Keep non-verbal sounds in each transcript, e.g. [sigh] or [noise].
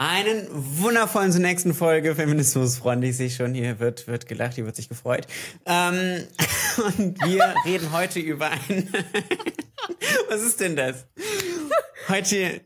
Einen wundervollen zur nächsten Folge Feminismus, Freunde. Ich schon, hier wird, wird gelacht, hier wird sich gefreut. Ähm, [laughs] und wir reden heute über ein. [laughs] Was ist denn das? Heute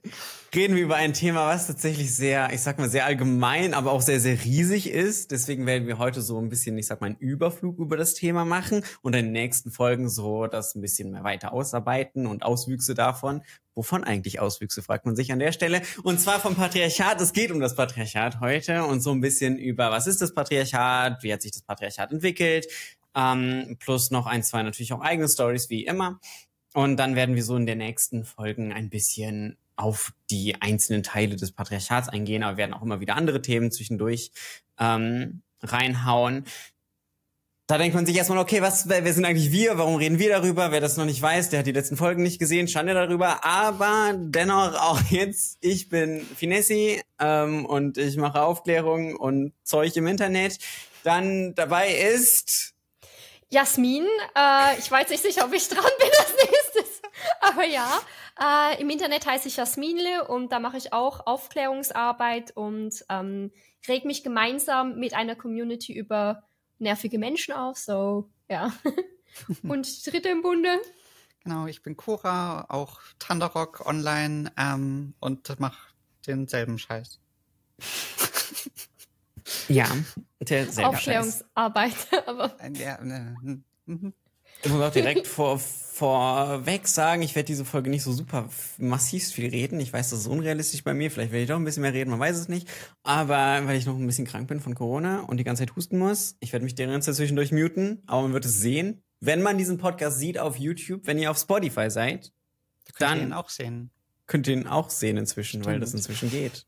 reden wir über ein Thema, was tatsächlich sehr, ich sag mal, sehr allgemein, aber auch sehr, sehr riesig ist. Deswegen werden wir heute so ein bisschen, ich sag mal, einen Überflug über das Thema machen und in den nächsten Folgen so das ein bisschen mehr weiter ausarbeiten und Auswüchse davon. Wovon eigentlich Auswüchse, fragt man sich an der Stelle. Und zwar vom Patriarchat. Es geht um das Patriarchat heute und so ein bisschen über, was ist das Patriarchat, wie hat sich das Patriarchat entwickelt, ähm, plus noch ein, zwei natürlich auch eigene Stories, wie immer. Und dann werden wir so in den nächsten Folgen ein bisschen auf die einzelnen Teile des Patriarchats eingehen, aber werden auch immer wieder andere Themen zwischendurch ähm, reinhauen. Da denkt man sich erstmal, okay, was, wer, sind eigentlich wir? Warum reden wir darüber? Wer das noch nicht weiß, der hat die letzten Folgen nicht gesehen, schande darüber. Aber dennoch auch jetzt, ich bin Finessi ähm, und ich mache Aufklärung und Zeug im Internet. Dann dabei ist Jasmin. Äh, ich weiß nicht sicher, ob ich dran bin als nächstes. [laughs] Aber ja, äh, Im Internet heiße ich Jasminle und da mache ich auch Aufklärungsarbeit und ähm, reg mich gemeinsam mit einer Community über nervige Menschen auf. So, ja. [laughs] und dritte im Bunde. Genau, ich bin Cora, auch Thunderrock online ähm, und mache denselben Scheiß. ja, [laughs] derselbe Aufklärungsarbeit, [laughs] aber. Ja, ne, mhm. Ich muss auch direkt vor, vorweg sagen, ich werde diese Folge nicht so super massiv viel reden. Ich weiß, das ist unrealistisch bei mir. Vielleicht werde ich doch ein bisschen mehr reden, man weiß es nicht. Aber weil ich noch ein bisschen krank bin von Corona und die ganze Zeit husten muss, ich werde mich die ganze Zeit zwischendurch muten, aber man wird es sehen. Wenn man diesen Podcast sieht auf YouTube, wenn ihr auf Spotify seid, dann ihr ihn auch sehen. Könnt ihr ihn auch sehen inzwischen, Stimmt. weil das inzwischen geht.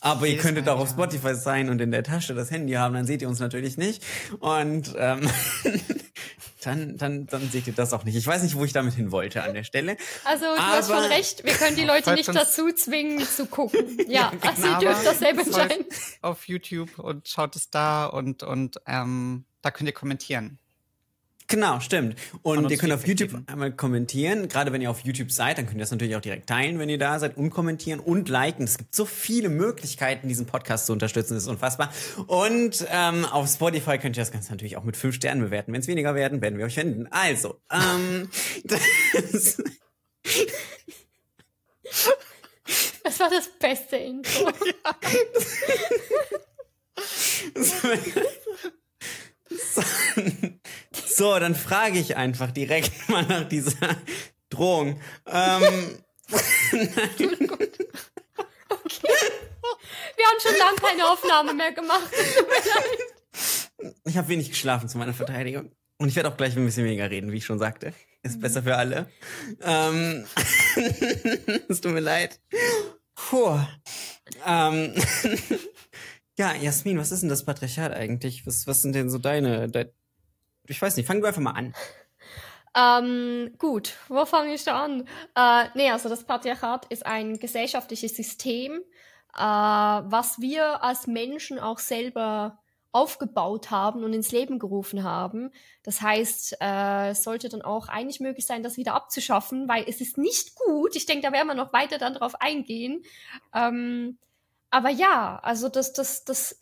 Aber ihr könntet auch auf Spotify sein und in der Tasche das Handy haben, dann seht ihr uns natürlich nicht. Und ähm, [laughs] dann, dann, dann seht ihr das auch nicht. Ich weiß nicht, wo ich damit hin wollte an der Stelle. Also du Aber, hast schon recht, wir können die Leute nicht dazu zwingen zu gucken. [laughs] Ja, ja genau. also ihr dürft das selber entscheiden. Auf YouTube und schaut es da und, und ähm, da könnt ihr kommentieren. Genau, stimmt. Und ihr könnt auf YouTube geben. einmal kommentieren. Gerade wenn ihr auf YouTube seid, dann könnt ihr das natürlich auch direkt teilen, wenn ihr da seid und kommentieren und liken. Es gibt so viele Möglichkeiten, diesen Podcast zu unterstützen. Das ist unfassbar. Und ähm, auf Spotify könnt ihr das Ganze natürlich auch mit fünf Sternen bewerten. Wenn es weniger werden, werden wir euch finden. Also, ähm, [laughs] das, das war das beste Intro. [laughs] Ja. [laughs] So, dann frage ich einfach direkt [laughs] mal nach dieser Drohung. Ähm. Okay. [laughs] [laughs] Wir haben schon lange keine Aufnahme mehr gemacht. Ich habe wenig geschlafen zu meiner Verteidigung. Und ich werde auch gleich ein bisschen weniger reden, wie ich schon sagte. Ist besser für alle. Ähm, es tut mir leid. Puh. Ähm, ja, Jasmin, was ist denn das Patriarchat eigentlich? Was, was sind denn so deine, de ich weiß nicht, fangen wir einfach mal an. Ähm, gut, wo fange ich da an? Äh, nee, also das Patriarchat ist ein gesellschaftliches System, äh, was wir als Menschen auch selber aufgebaut haben und ins Leben gerufen haben. Das heißt, äh, es sollte dann auch eigentlich möglich sein, das wieder abzuschaffen, weil es ist nicht gut. Ich denke, da werden wir noch weiter dann drauf eingehen. Ähm, aber ja, also das, das, das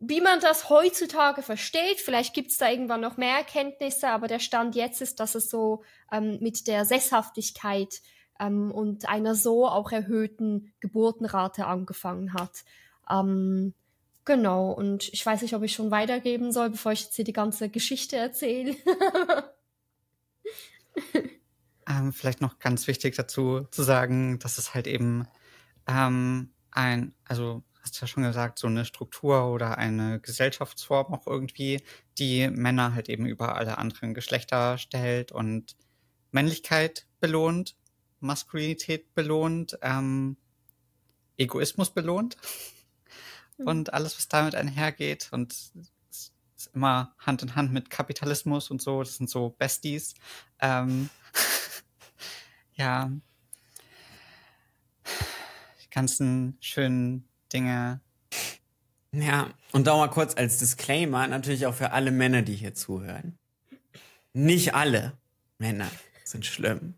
wie man das heutzutage versteht, vielleicht gibt es da irgendwann noch mehr Erkenntnisse, aber der Stand jetzt ist, dass es so ähm, mit der Sesshaftigkeit ähm, und einer so auch erhöhten Geburtenrate angefangen hat. Ähm, genau, und ich weiß nicht, ob ich schon weitergeben soll, bevor ich jetzt hier die ganze Geschichte erzähle. [laughs] ähm, vielleicht noch ganz wichtig dazu zu sagen, dass es halt eben ähm, ein, also hast ja schon gesagt, so eine Struktur oder eine Gesellschaftsform auch irgendwie, die Männer halt eben über alle anderen Geschlechter stellt und Männlichkeit belohnt, Maskulinität belohnt, ähm, Egoismus belohnt mhm. und alles, was damit einhergeht und ist immer Hand in Hand mit Kapitalismus und so, das sind so Besties. Ähm, [laughs] ja, die ganzen schönen Dinge. Ja, und da mal kurz als Disclaimer, natürlich auch für alle Männer, die hier zuhören. Nicht alle Männer sind schlimm.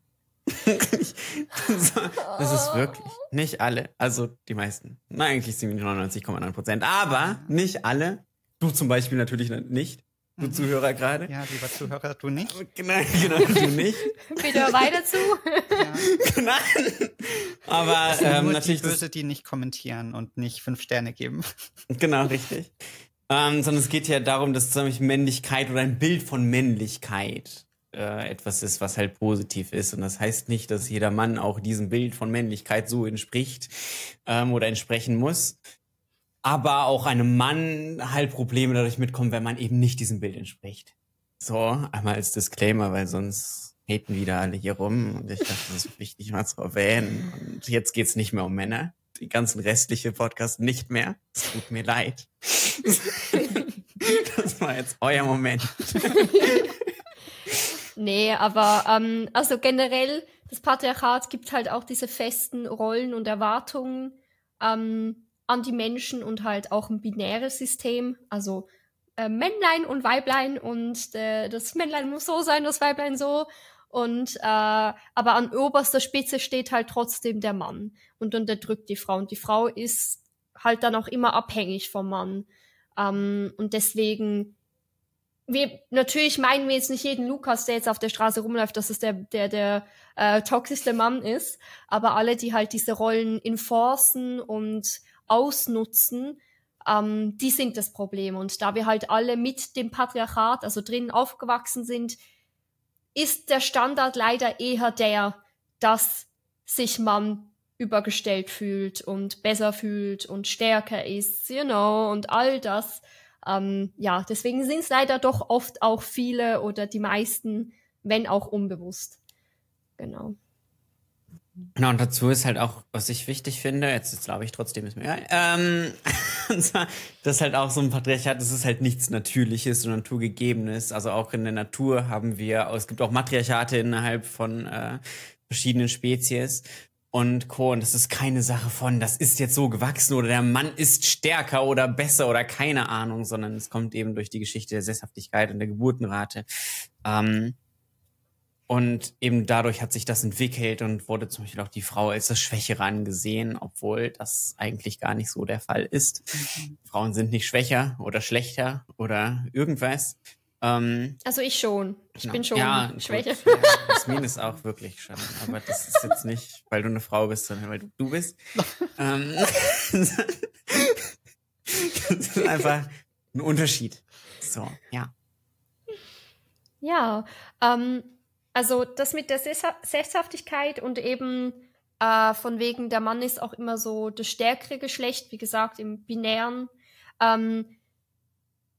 [laughs] das ist wirklich nicht alle. Also die meisten. Na, eigentlich sind 99,9 Prozent. Aber nicht alle. Du zum Beispiel natürlich nicht. Du mhm. Zuhörer gerade. Ja, lieber Zuhörer, du nicht. [laughs] Genau, genau du nicht. Bitte weiter [laughs] zu. ja. Nein. Aber ähm, natürlich. Die Böse, die nicht kommentieren und nicht fünf Sterne geben. [laughs] Genau, richtig. Ähm, sondern es geht ja darum, dass zum Beispiel Männlichkeit oder ein Bild von Männlichkeit äh, etwas ist, was halt positiv ist. Und das heißt nicht, dass jeder Mann auch diesem Bild von Männlichkeit so entspricht ähm, oder entsprechen muss. Aber auch einem Mann halt Probleme dadurch mitkommen, wenn man eben nicht diesem Bild entspricht. So, einmal als Disclaimer, weil sonst haten wieder alle hier rum. Und ich dachte, das ist wichtig mal zu erwähnen. Und jetzt geht's nicht mehr um Männer. Die ganzen restliche Podcast nicht mehr. Es tut mir leid. [laughs] das war jetzt euer Moment. [laughs] Nee, aber ähm, also generell, das Patriarchat gibt halt auch diese festen Rollen und Erwartungen ähm, an die Menschen und halt auch ein binäres System. Also äh, Männlein und Weiblein und äh, das Männlein muss so sein, das Weiblein so. Und äh, aber an oberster Spitze steht halt trotzdem der Mann und unterdrückt die Frau. Und die Frau ist halt dann auch immer abhängig vom Mann. Ähm, und deswegen wir, natürlich meinen wir jetzt nicht jeden Lukas, der jetzt auf der Straße rumläuft, dass es der, der, der äh, toxischste Mann ist, aber alle, die halt diese Rollen enforcen und ausnutzen, ähm, die sind das Problem. Und da wir halt alle mit dem Patriarchat, also drinnen aufgewachsen sind, ist der Standard leider eher der, dass sich Mann übergestellt fühlt und besser fühlt und stärker ist, you know, und all das. Ähm, ja, deswegen sind es leider doch oft auch viele oder die meisten, wenn auch unbewusst. Genau. Genau, und dazu ist halt auch, was ich wichtig finde, jetzt, jetzt glaube ich trotzdem ist mir, ähm, [laughs] das halt auch so ein Patriarchat, das ist halt nichts Natürliches und Naturgegebenes. Also auch in der Natur haben wir, es gibt auch Matriarchate innerhalb von äh, verschiedenen Spezies und Co. Und das ist keine Sache von, das ist jetzt so gewachsen oder der Mann ist stärker oder besser oder keine Ahnung, sondern es kommt eben durch die Geschichte der Sesshaftigkeit und der Geburtenrate. Ähm, und eben dadurch hat sich das entwickelt und wurde zum Beispiel auch die Frau als das Schwächere angesehen, obwohl das eigentlich gar nicht so der Fall ist. Mhm. Frauen sind nicht schwächer oder schlechter oder irgendwas. Ähm, also ich schon. Ich genau. bin schon ja, schwächer. Ja, Jasmin ist auch wirklich schon. Aber das ist jetzt nicht, weil du eine Frau bist, sondern weil du du bist. ähm, [laughs] das ist einfach ein Unterschied. So, ja. Ja, ähm, also das mit der Sesshaftigkeit und eben äh, von wegen, der Mann ist auch immer so das stärkere Geschlecht, wie gesagt, im binären. Ähm,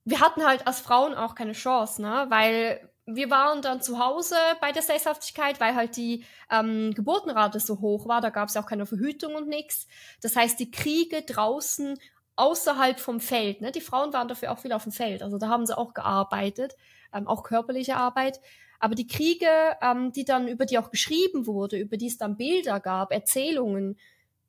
wir hatten halt als Frauen auch keine Chance, ne? Weil wir waren dann zu Hause bei der Sesshaftigkeit, weil halt die ähm, Geburtenrate so hoch war. Da gab es auch keine Verhütung und nichts. Das heißt, die Kriege draußen außerhalb vom Feld, ne? Die Frauen waren dafür auch viel auf dem Feld. Also da haben sie auch gearbeitet, ähm, auch körperliche Arbeit. Aber die Kriege, ähm, die dann, über die auch geschrieben wurde, über die es dann Bilder gab, Erzählungen,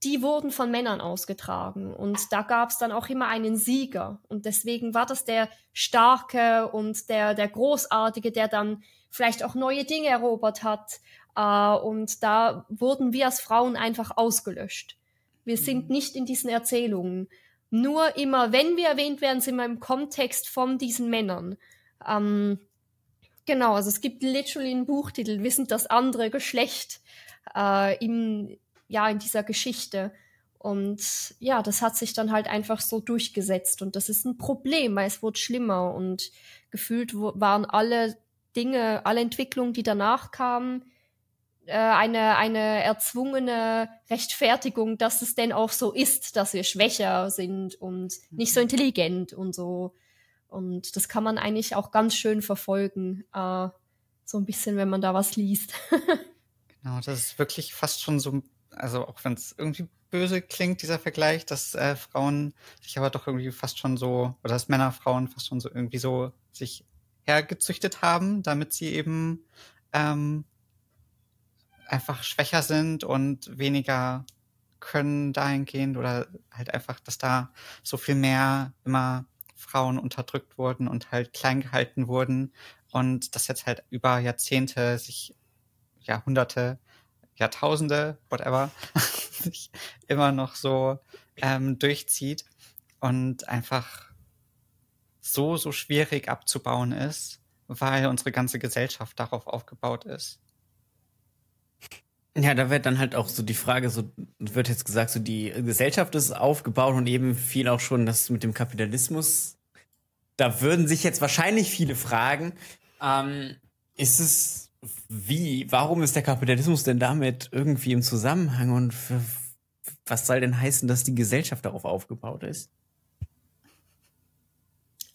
die wurden von Männern ausgetragen. Und da gab es dann auch immer einen Sieger. Und deswegen war das der Starke und der, der Großartige, der dann vielleicht auch neue Dinge erobert hat. Äh, und da wurden wir als Frauen einfach ausgelöscht. Wir sind mhm. nicht in diesen Erzählungen. Nur immer, wenn wir erwähnt werden, sind wir im Kontext von diesen Männern. Ähm, genau, also es gibt literally einen Buchtitel, wir sind das andere Geschlecht äh, im, ja, in dieser Geschichte. Und ja, das hat sich dann halt einfach so durchgesetzt. Und das ist ein Problem, weil es wurde schlimmer. Und gefühlt waren alle Dinge, alle Entwicklungen, die danach kamen, äh, eine, eine erzwungene Rechtfertigung, dass es denn auch so ist, dass wir schwächer sind und nicht so mhm. intelligent und so. Und das kann man eigentlich auch ganz schön verfolgen. Äh, so ein bisschen, wenn man da was liest. [laughs] genau, das ist wirklich fast schon so also auch wenn es irgendwie böse klingt, dieser Vergleich, dass äh, Frauen sich aber doch irgendwie fast schon so, oder dass Männer Frauen fast schon so irgendwie so sich hergezüchtet haben, damit sie eben ähm, einfach schwächer sind und weniger können dahingehend oder halt einfach, dass da so viel mehr immer Frauen unterdrückt wurden und halt klein gehalten wurden und das jetzt halt über Jahrzehnte sich Jahrhunderte Jahrtausende, whatever, [laughs] sich immer noch so ähm, durchzieht und einfach so, so schwierig abzubauen ist, weil unsere ganze Gesellschaft darauf aufgebaut ist. Ja, da wird dann halt auch so die Frage, so wird jetzt gesagt, so die Gesellschaft ist aufgebaut und eben viel auch schon das mit dem Kapitalismus. Da würden sich jetzt wahrscheinlich viele fragen, ähm, ist es wie, warum ist der Kapitalismus denn damit irgendwie im Zusammenhang und was soll denn heißen, dass die Gesellschaft darauf aufgebaut ist?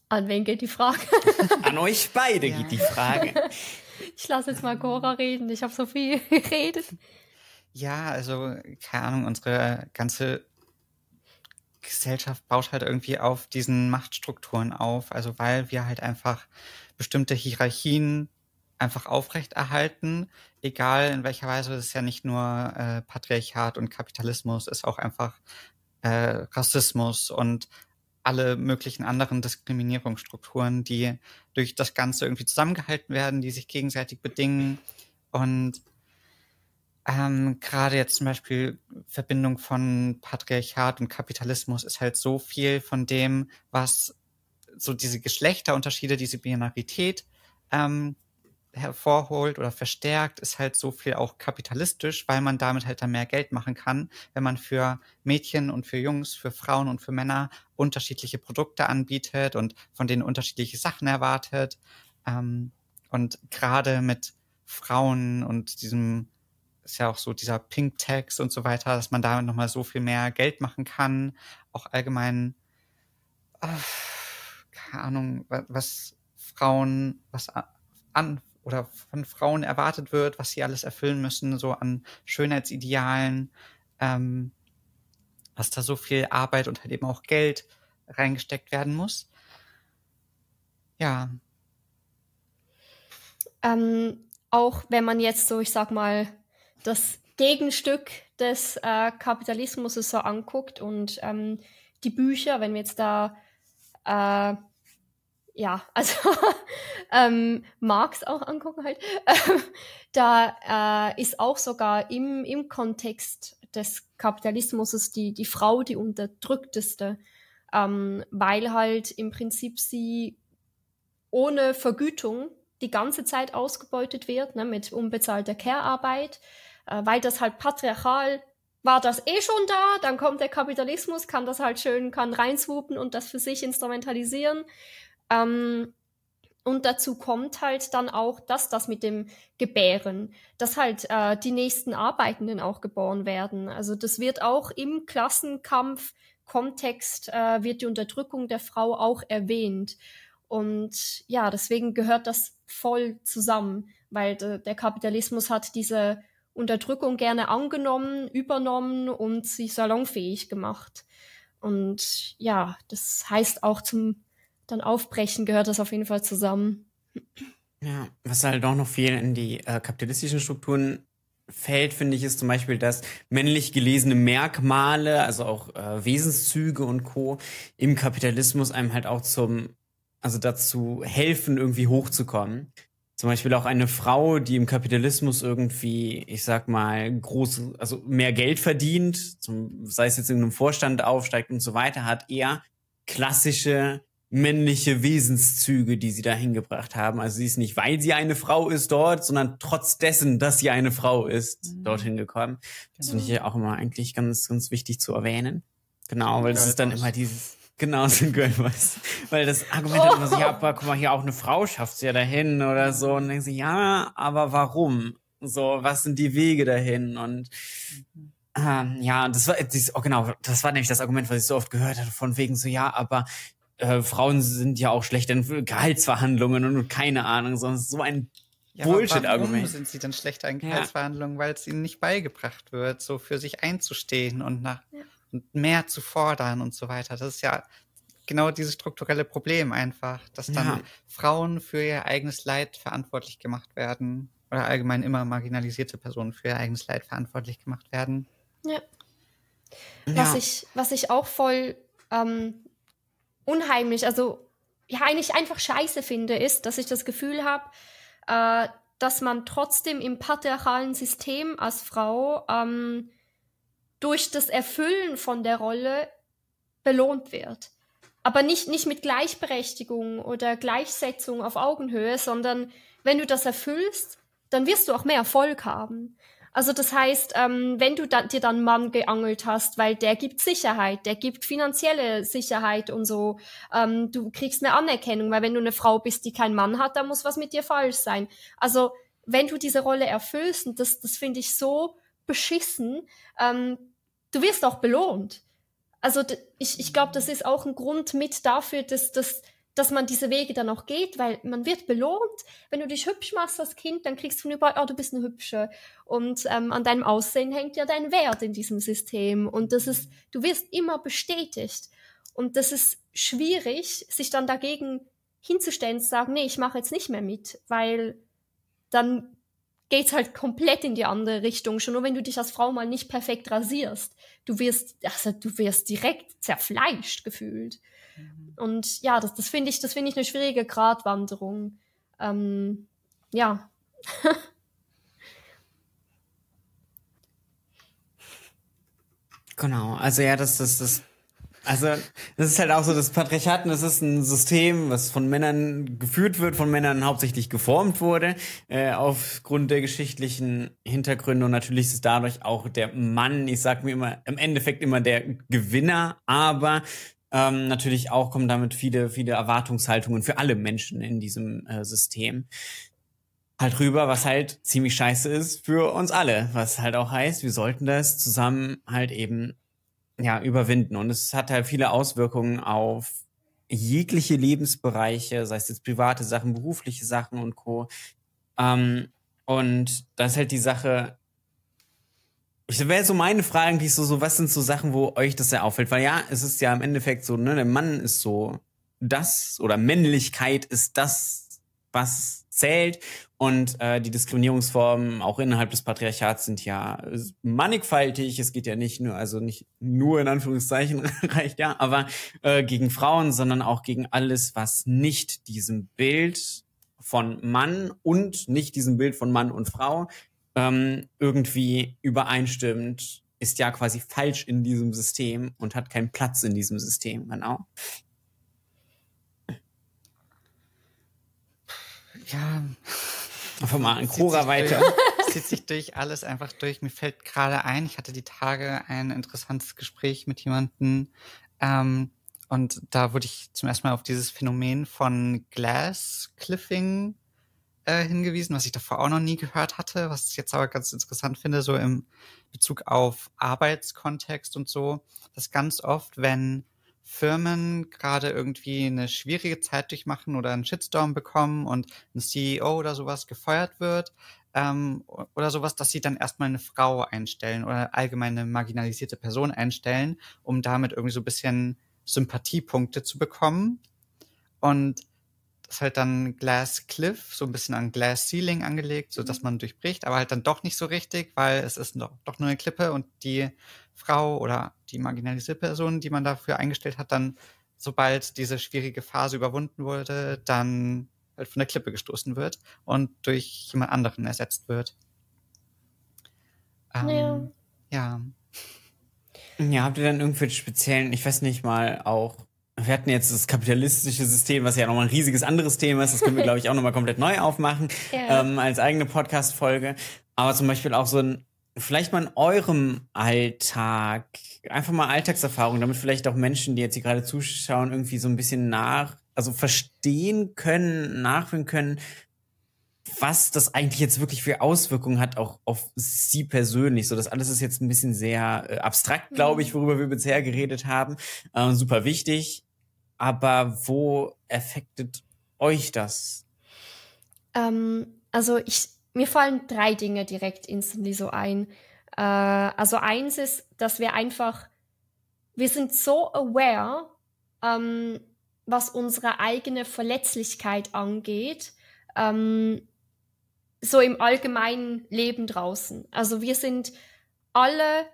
An wen geht die Frage? An euch beide ja. geht die Frage. Ich lasse jetzt mal Cora reden. Ich habe so viel [laughs] geredet. Ja, also, keine Ahnung, unsere ganze Gesellschaft baut halt irgendwie auf diesen Machtstrukturen auf. Also, weil wir halt einfach bestimmte Hierarchien einfach aufrechterhalten, egal in welcher Weise. Es ist ja nicht nur äh, Patriarchat und Kapitalismus, ist auch einfach äh, Rassismus und alle möglichen anderen Diskriminierungsstrukturen, die durch das Ganze irgendwie zusammengehalten werden, die sich gegenseitig bedingen. Und ähm, gerade jetzt zum Beispiel Verbindung von Patriarchat und Kapitalismus ist halt so viel von dem, was so diese Geschlechterunterschiede, diese Binarität ähm, hervorholt oder verstärkt, ist halt so viel auch kapitalistisch, weil man damit halt dann mehr Geld machen kann, wenn man für Mädchen und für Jungs, für Frauen und für Männer unterschiedliche Produkte anbietet und von denen unterschiedliche Sachen erwartet. Ähm, und gerade mit Frauen und diesem ist ja auch so dieser Pink Tax und so weiter, dass man damit nochmal so viel mehr Geld machen kann. Auch allgemein, äh, keine Ahnung, was Frauen, was an, oder von Frauen erwartet wird, was sie alles erfüllen müssen, so an Schönheitsidealen, ähm, dass da so viel Arbeit und halt eben auch Geld reingesteckt werden muss. Ja. Ähm, auch wenn man jetzt so, ich sag mal, das Gegenstück des äh, Kapitalismus so anguckt und ähm, die Bücher, wenn wir jetzt da äh, ja, [laughs] also ähm, Marx auch angucken halt, da äh, ist auch sogar im, im Kontext des Kapitalismus die, die Frau die unterdrückteste, ähm, weil halt im Prinzip sie ohne Vergütung die ganze Zeit ausgebeutet wird, ne, mit unbezahlter Care-Arbeit, äh, weil das halt patriarchal war das eh schon da, dann kommt der Kapitalismus, kann das halt schön, kann reinswoopen und das für sich instrumentalisieren ähm, und dazu kommt halt dann auch, dass das mit dem Gebären, dass halt äh, die nächsten Arbeitenden auch geboren werden. Also das wird auch im Klassenkampf Kontext äh, wird die Unterdrückung der Frau auch erwähnt. Und ja, deswegen gehört das voll zusammen, weil de, der Kapitalismus hat diese Unterdrückung gerne angenommen, übernommen und sie salonfähig gemacht. Und ja, das heißt auch zum dann aufbrechen, gehört das auf jeden Fall zusammen. Ja, was halt auch noch viel in die äh, kapitalistischen Strukturen fällt, finde ich, ist zum Beispiel, dass männlich gelesene Merkmale, also auch äh, Wesenszüge und Co. im Kapitalismus einem halt auch zum, also dazu helfen, irgendwie hochzukommen. Zum Beispiel auch eine Frau, die im Kapitalismus irgendwie, ich sag mal, groß, also mehr Geld verdient, zum, sei es jetzt in einem Vorstand aufsteigt und so weiter, hat eher klassische männliche Wesenszüge, die sie da hingebracht haben. Also sie ist nicht, weil sie eine Frau ist dort, sondern trotz dessen, dass sie eine Frau ist, mhm. dorthin gekommen. Das finde ich ja auch immer eigentlich ganz, ganz wichtig zu erwähnen. Genau, weil das ist dann immer dieses, genau, so ein Girlboys. Weil das Argument oh. immer so, ja, aber [laughs] guck mal, hier auch eine Frau schafft ja dahin oder so. Und dann denken sie, ja, aber warum? So, was sind die Wege dahin? Und, ähm, ja, das war, das, oh genau, das war nämlich das Argument, was ich so oft gehört hatte, von wegen so, ja, aber äh, Frauen sind ja auch schlecht in Gehaltsverhandlungen und keine Ahnung, sonst so ein ja, Bullshit-Argument. Warum sind sie dann schlechter in Gehaltsverhandlungen? Ja. Weil es ihnen nicht beigebracht wird, so für sich einzustehen und nach ja. und mehr zu fordern und so weiter. Das ist ja genau dieses strukturelle Problem einfach, dass dann ja. Frauen für ihr eigenes Leid verantwortlich gemacht werden oder allgemein immer marginalisierte Personen für ihr eigenes Leid verantwortlich gemacht werden. Ja. Was ich, was ich auch voll ähm, unheimlich, also ja, eigentlich einfach scheiße finde, ist, dass ich das Gefühl habe, äh, dass man trotzdem im patriarchalen System als Frau ähm, durch das Erfüllen von der Rolle belohnt wird. Aber nicht, nicht mit Gleichberechtigung oder Gleichsetzung auf Augenhöhe, sondern wenn du das erfüllst, dann wirst du auch mehr Erfolg haben. Also das heißt, ähm, wenn du da, dir dann Mann geangelt hast, weil der gibt Sicherheit, der gibt finanzielle Sicherheit und so, ähm, du kriegst eine Anerkennung, weil wenn du eine Frau bist, die keinen Mann hat, dann muss was mit dir falsch sein. Also wenn du diese Rolle erfüllst, und das, das finde ich so beschissen, ähm, du wirst auch belohnt. Also ich, ich glaube, das ist auch ein Grund mit dafür, dass, dass dass man diese Wege dann auch geht, weil man wird belohnt. Wenn du dich hübsch machst als Kind, dann kriegst du von überall, oh, du bist eine Hübsche. Und ähm, an deinem Aussehen hängt ja dein Wert in diesem System. Und das ist, du wirst immer bestätigt. Und das ist schwierig, sich dann dagegen hinzustellen, zu sagen, nee, ich mache jetzt nicht mehr mit, weil dann geht's halt komplett in die andere Richtung. Schon nur wenn du dich als Frau mal nicht perfekt rasierst, du wirst, also du wirst direkt zerfleischt gefühlt. Mhm. Und ja, das, das finde ich, das finde ich eine schwierige Gratwanderung. Ähm, ja. [laughs] genau, also ja, das, das, das also, das ist halt auch so, das Patriarchat, das ist ein System, was von Männern geführt wird, von Männern hauptsächlich geformt wurde, äh, aufgrund der geschichtlichen Hintergründe. Und natürlich ist dadurch auch der Mann, ich sag mir immer, im Endeffekt immer der Gewinner, aber ähm, natürlich auch kommen damit viele, viele Erwartungshaltungen für alle Menschen in diesem äh, System halt rüber, was halt ziemlich scheiße ist für uns alle. Was halt auch heißt, wir sollten das zusammen halt eben ja überwinden. Und es hat halt viele Auswirkungen auf jegliche Lebensbereiche, sei es jetzt private Sachen, berufliche Sachen und Co. Ähm, und das ist halt die Sache, ich wäre so meine Frage eigentlich so, so, was sind so Sachen, wo euch das sehr auffällt? Weil ja, es ist ja im Endeffekt so, ne, der Mann ist so das oder Männlichkeit ist das, was zählt. Und äh, die Diskriminierungsformen auch innerhalb des Patriarchats sind ja mannigfaltig. Es geht ja nicht nur, also nicht nur in Anführungszeichen [laughs] reicht ja, aber äh, gegen Frauen, sondern auch gegen alles, was nicht diesem Bild von Mann und nicht diesem Bild von Mann und Frau ähm, irgendwie übereinstimmt, ist ja quasi falsch in diesem System und hat keinen Platz in diesem System, genau. Ja. Einfach mal an Cora weiter. [laughs] Zieht sich durch alles einfach durch. Mir fällt gerade ein, ich hatte die Tage ein interessantes Gespräch mit jemandem, ähm, und da wurde ich zum ersten Mal auf dieses Phänomen von Glass Cliffing äh, hingewiesen, was ich davor auch noch nie gehört hatte, was ich jetzt aber ganz interessant finde, so im Bezug auf Arbeitskontext und so, dass ganz oft, wenn Firmen gerade irgendwie eine schwierige Zeit durchmachen oder einen Shitstorm bekommen und ein CEO oder sowas gefeuert wird ähm, oder sowas, dass sie dann erstmal eine Frau einstellen oder allgemeine marginalisierte Person einstellen, um damit irgendwie so ein bisschen Sympathiepunkte zu bekommen. Und ist halt dann Glass Cliff, so ein bisschen an Glass Ceiling angelegt, so dass mhm. man durchbricht, aber halt dann doch nicht so richtig, weil es ist doch, doch nur eine Klippe und die Frau oder die marginalisierte Person, die man dafür eingestellt hat, dann, sobald diese schwierige Phase überwunden wurde, dann halt von der Klippe gestoßen wird und durch jemand anderen ersetzt wird. Ähm, ja. ja. Ja, habt ihr dann irgendwelche speziellen, ich weiß nicht mal, auch wir hatten jetzt das kapitalistische System, was ja nochmal ein riesiges anderes Thema ist. Das können wir, glaube ich, auch nochmal komplett neu aufmachen [laughs] ja. ähm, als eigene Podcast-Folge. Aber zum Beispiel auch so ein, vielleicht mal in eurem Alltag, einfach mal Alltagserfahrung, damit vielleicht auch Menschen, die jetzt hier gerade zuschauen, irgendwie so ein bisschen nach, also verstehen können, nachfühlen können, was das eigentlich jetzt wirklich für Auswirkungen hat, auch auf sie persönlich. So, das alles ist jetzt ein bisschen sehr äh, abstrakt, glaube ich, mhm. worüber wir bisher geredet haben. Äh, super wichtig aber wo affectet euch das? Ähm, also ich, mir fallen drei Dinge direkt instantly so ein. Äh, also eins ist, dass wir einfach, wir sind so aware, ähm, was unsere eigene Verletzlichkeit angeht, ähm, so im allgemeinen Leben draußen. Also wir sind alle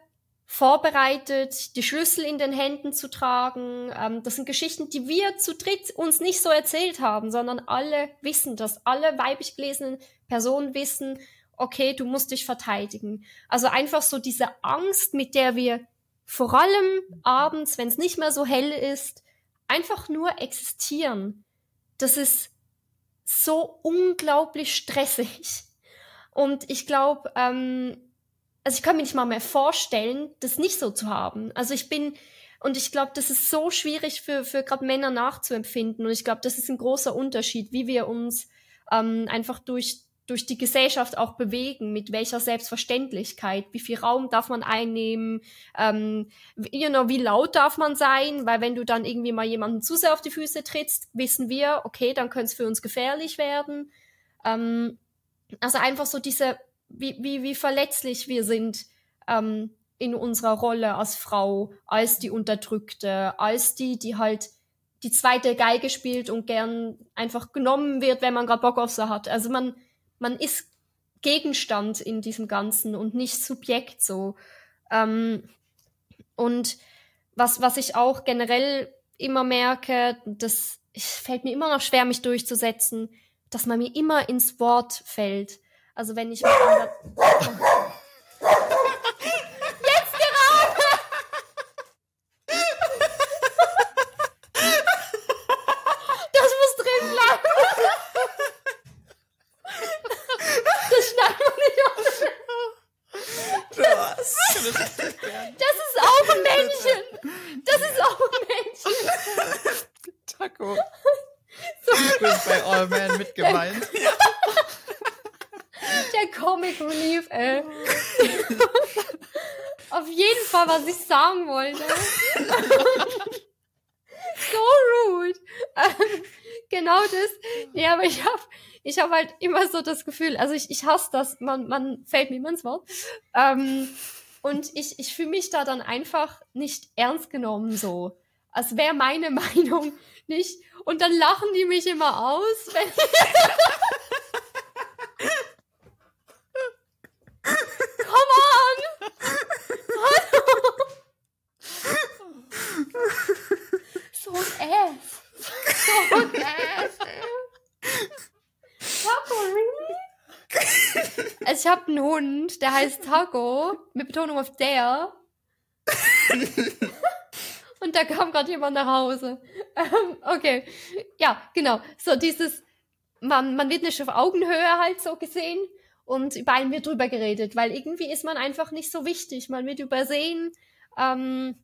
vorbereitet, die Schlüssel in den Händen zu tragen. Ähm, das sind Geschichten, die wir zu dritt uns nicht so erzählt haben, sondern alle wissen das. Alle weiblich gelesenen Personen wissen, okay, du musst dich verteidigen. Also einfach so diese Angst, mit der wir vor allem abends, wenn es nicht mehr so hell ist, einfach nur existieren. Das ist so unglaublich [laughs] stressig. Und ich glaube, ähm, also ich kann mir nicht mal mehr vorstellen, das nicht so zu haben. Also ich bin, und ich glaube, das ist so schwierig für, für gerade Männer nachzuempfinden. Und ich glaube, das ist ein großer Unterschied, wie wir uns ähm, einfach durch, durch die Gesellschaft auch bewegen, mit welcher Selbstverständlichkeit, wie viel Raum darf man einnehmen, ähm, you know, wie laut darf man sein, weil wenn du dann irgendwie mal jemanden zu sehr auf die Füße trittst, wissen wir, okay, dann könnte es für uns gefährlich werden. Ähm, also einfach so diese wie, wie, wie verletzlich wir sind ähm, in unserer Rolle als Frau, als die Unterdrückte, als die, die halt die zweite Geige spielt und gern einfach genommen wird, wenn man gerade Bock auf sie hat. Also man, man ist Gegenstand in diesem Ganzen und nicht Subjekt so. Ähm, und was, was ich auch generell immer merke, das fällt mir immer noch schwer, mich durchzusetzen, dass man mir immer ins Wort fällt. Also wenn ich mit [laughs] anderen. Jetzt gerade! Das muss drin bleiben. Das schneiden wir nicht auf. Das ist auch ein Männchen. Das ist auch ein Männchen. Taco. So. Du bist bei All Man mit gemeint. Der Comic Relief, ey. [laughs] Auf jeden Fall, was ich sagen wollte. [laughs] so rude. Ähm, genau das. Nee, aber ich habe ich hab halt immer so das Gefühl, also ich, ich hasse das, man, man fällt mir immer ins Wort. Ähm, und ich, ich fühle mich da dann einfach nicht ernst genommen so. Als wäre meine [laughs] Meinung nicht. Und dann lachen die mich immer aus, wenn Ein Ass. Ein Ass. Taco, really? Also ich habe einen Hund, der heißt Taco, mit Betonung auf der. Und da kam gerade jemand nach Hause. Ähm, okay. Ja, genau. So dieses, man, man wird nicht auf Augenhöhe halt so gesehen und über einen wird drüber geredet, weil irgendwie ist man einfach nicht so wichtig. Man wird übersehen. Ähm,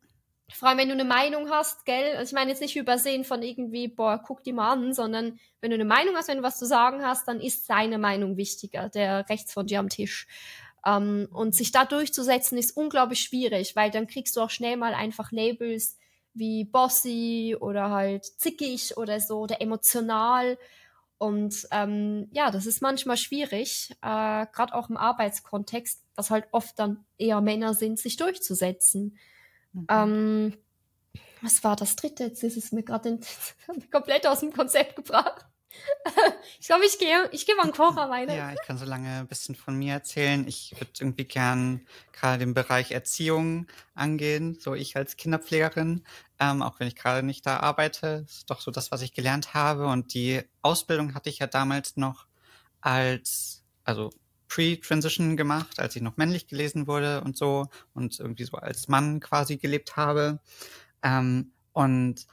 vor allem, wenn du eine Meinung hast, gell? Also ich meine jetzt nicht übersehen von irgendwie, boah, guck die mal an, sondern wenn du eine Meinung hast, wenn du was zu sagen hast, dann ist seine Meinung wichtiger, der rechts von dir am Tisch. Ähm, und sich da durchzusetzen ist unglaublich schwierig, weil dann kriegst du auch schnell mal einfach Labels wie bossy oder halt zickig oder so oder emotional. Und ähm, ja, das ist manchmal schwierig, äh, gerade auch im Arbeitskontext, was halt oft dann eher Männer sind, sich durchzusetzen. Mhm. Ähm, was war das dritte? Jetzt ist es mir gerade [laughs] komplett aus dem Konzept gebracht. [laughs] ich glaube, ich gehe ich geh mal einen Kocher weiter. Ja, ich kann so lange ein bisschen von mir erzählen. Ich würde irgendwie gern gerade den Bereich Erziehung angehen, so ich als Kinderpflegerin, ähm, auch wenn ich gerade nicht da arbeite, ist doch so das, was ich gelernt habe. Und die Ausbildung hatte ich ja damals noch als, also Pre-Transition gemacht, als ich noch männlich gelesen wurde und so und irgendwie so als Mann quasi gelebt habe. Ähm, und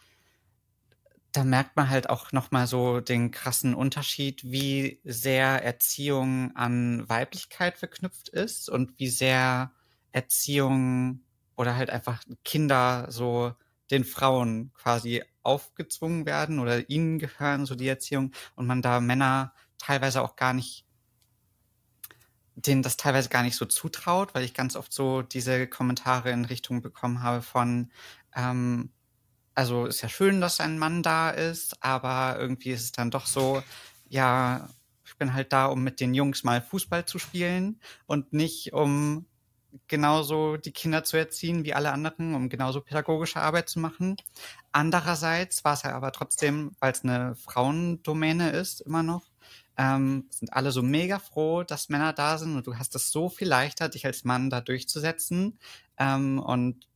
da merkt man halt auch nochmal so den krassen Unterschied, wie sehr Erziehung an Weiblichkeit verknüpft ist und wie sehr Erziehung oder halt einfach Kinder so den Frauen quasi aufgezwungen werden oder ihnen gehören, so die Erziehung, und man da Männer teilweise auch gar nicht, denen das teilweise gar nicht so zutraut, weil ich ganz oft so diese Kommentare in Richtung bekommen habe von, ähm, also ist ja schön, dass ein Mann da ist, aber irgendwie ist es dann doch so, ja, ich bin halt da, um mit den Jungs mal Fußball zu spielen und nicht um genauso die Kinder zu erziehen wie alle anderen, um genauso pädagogische Arbeit zu machen. Andererseits war es ja aber trotzdem, weil es eine Frauendomäne ist, immer noch, ähm, sind alle so mega froh, dass Männer da sind und du hast es so viel leichter, dich als Mann da durchzusetzen ähm, und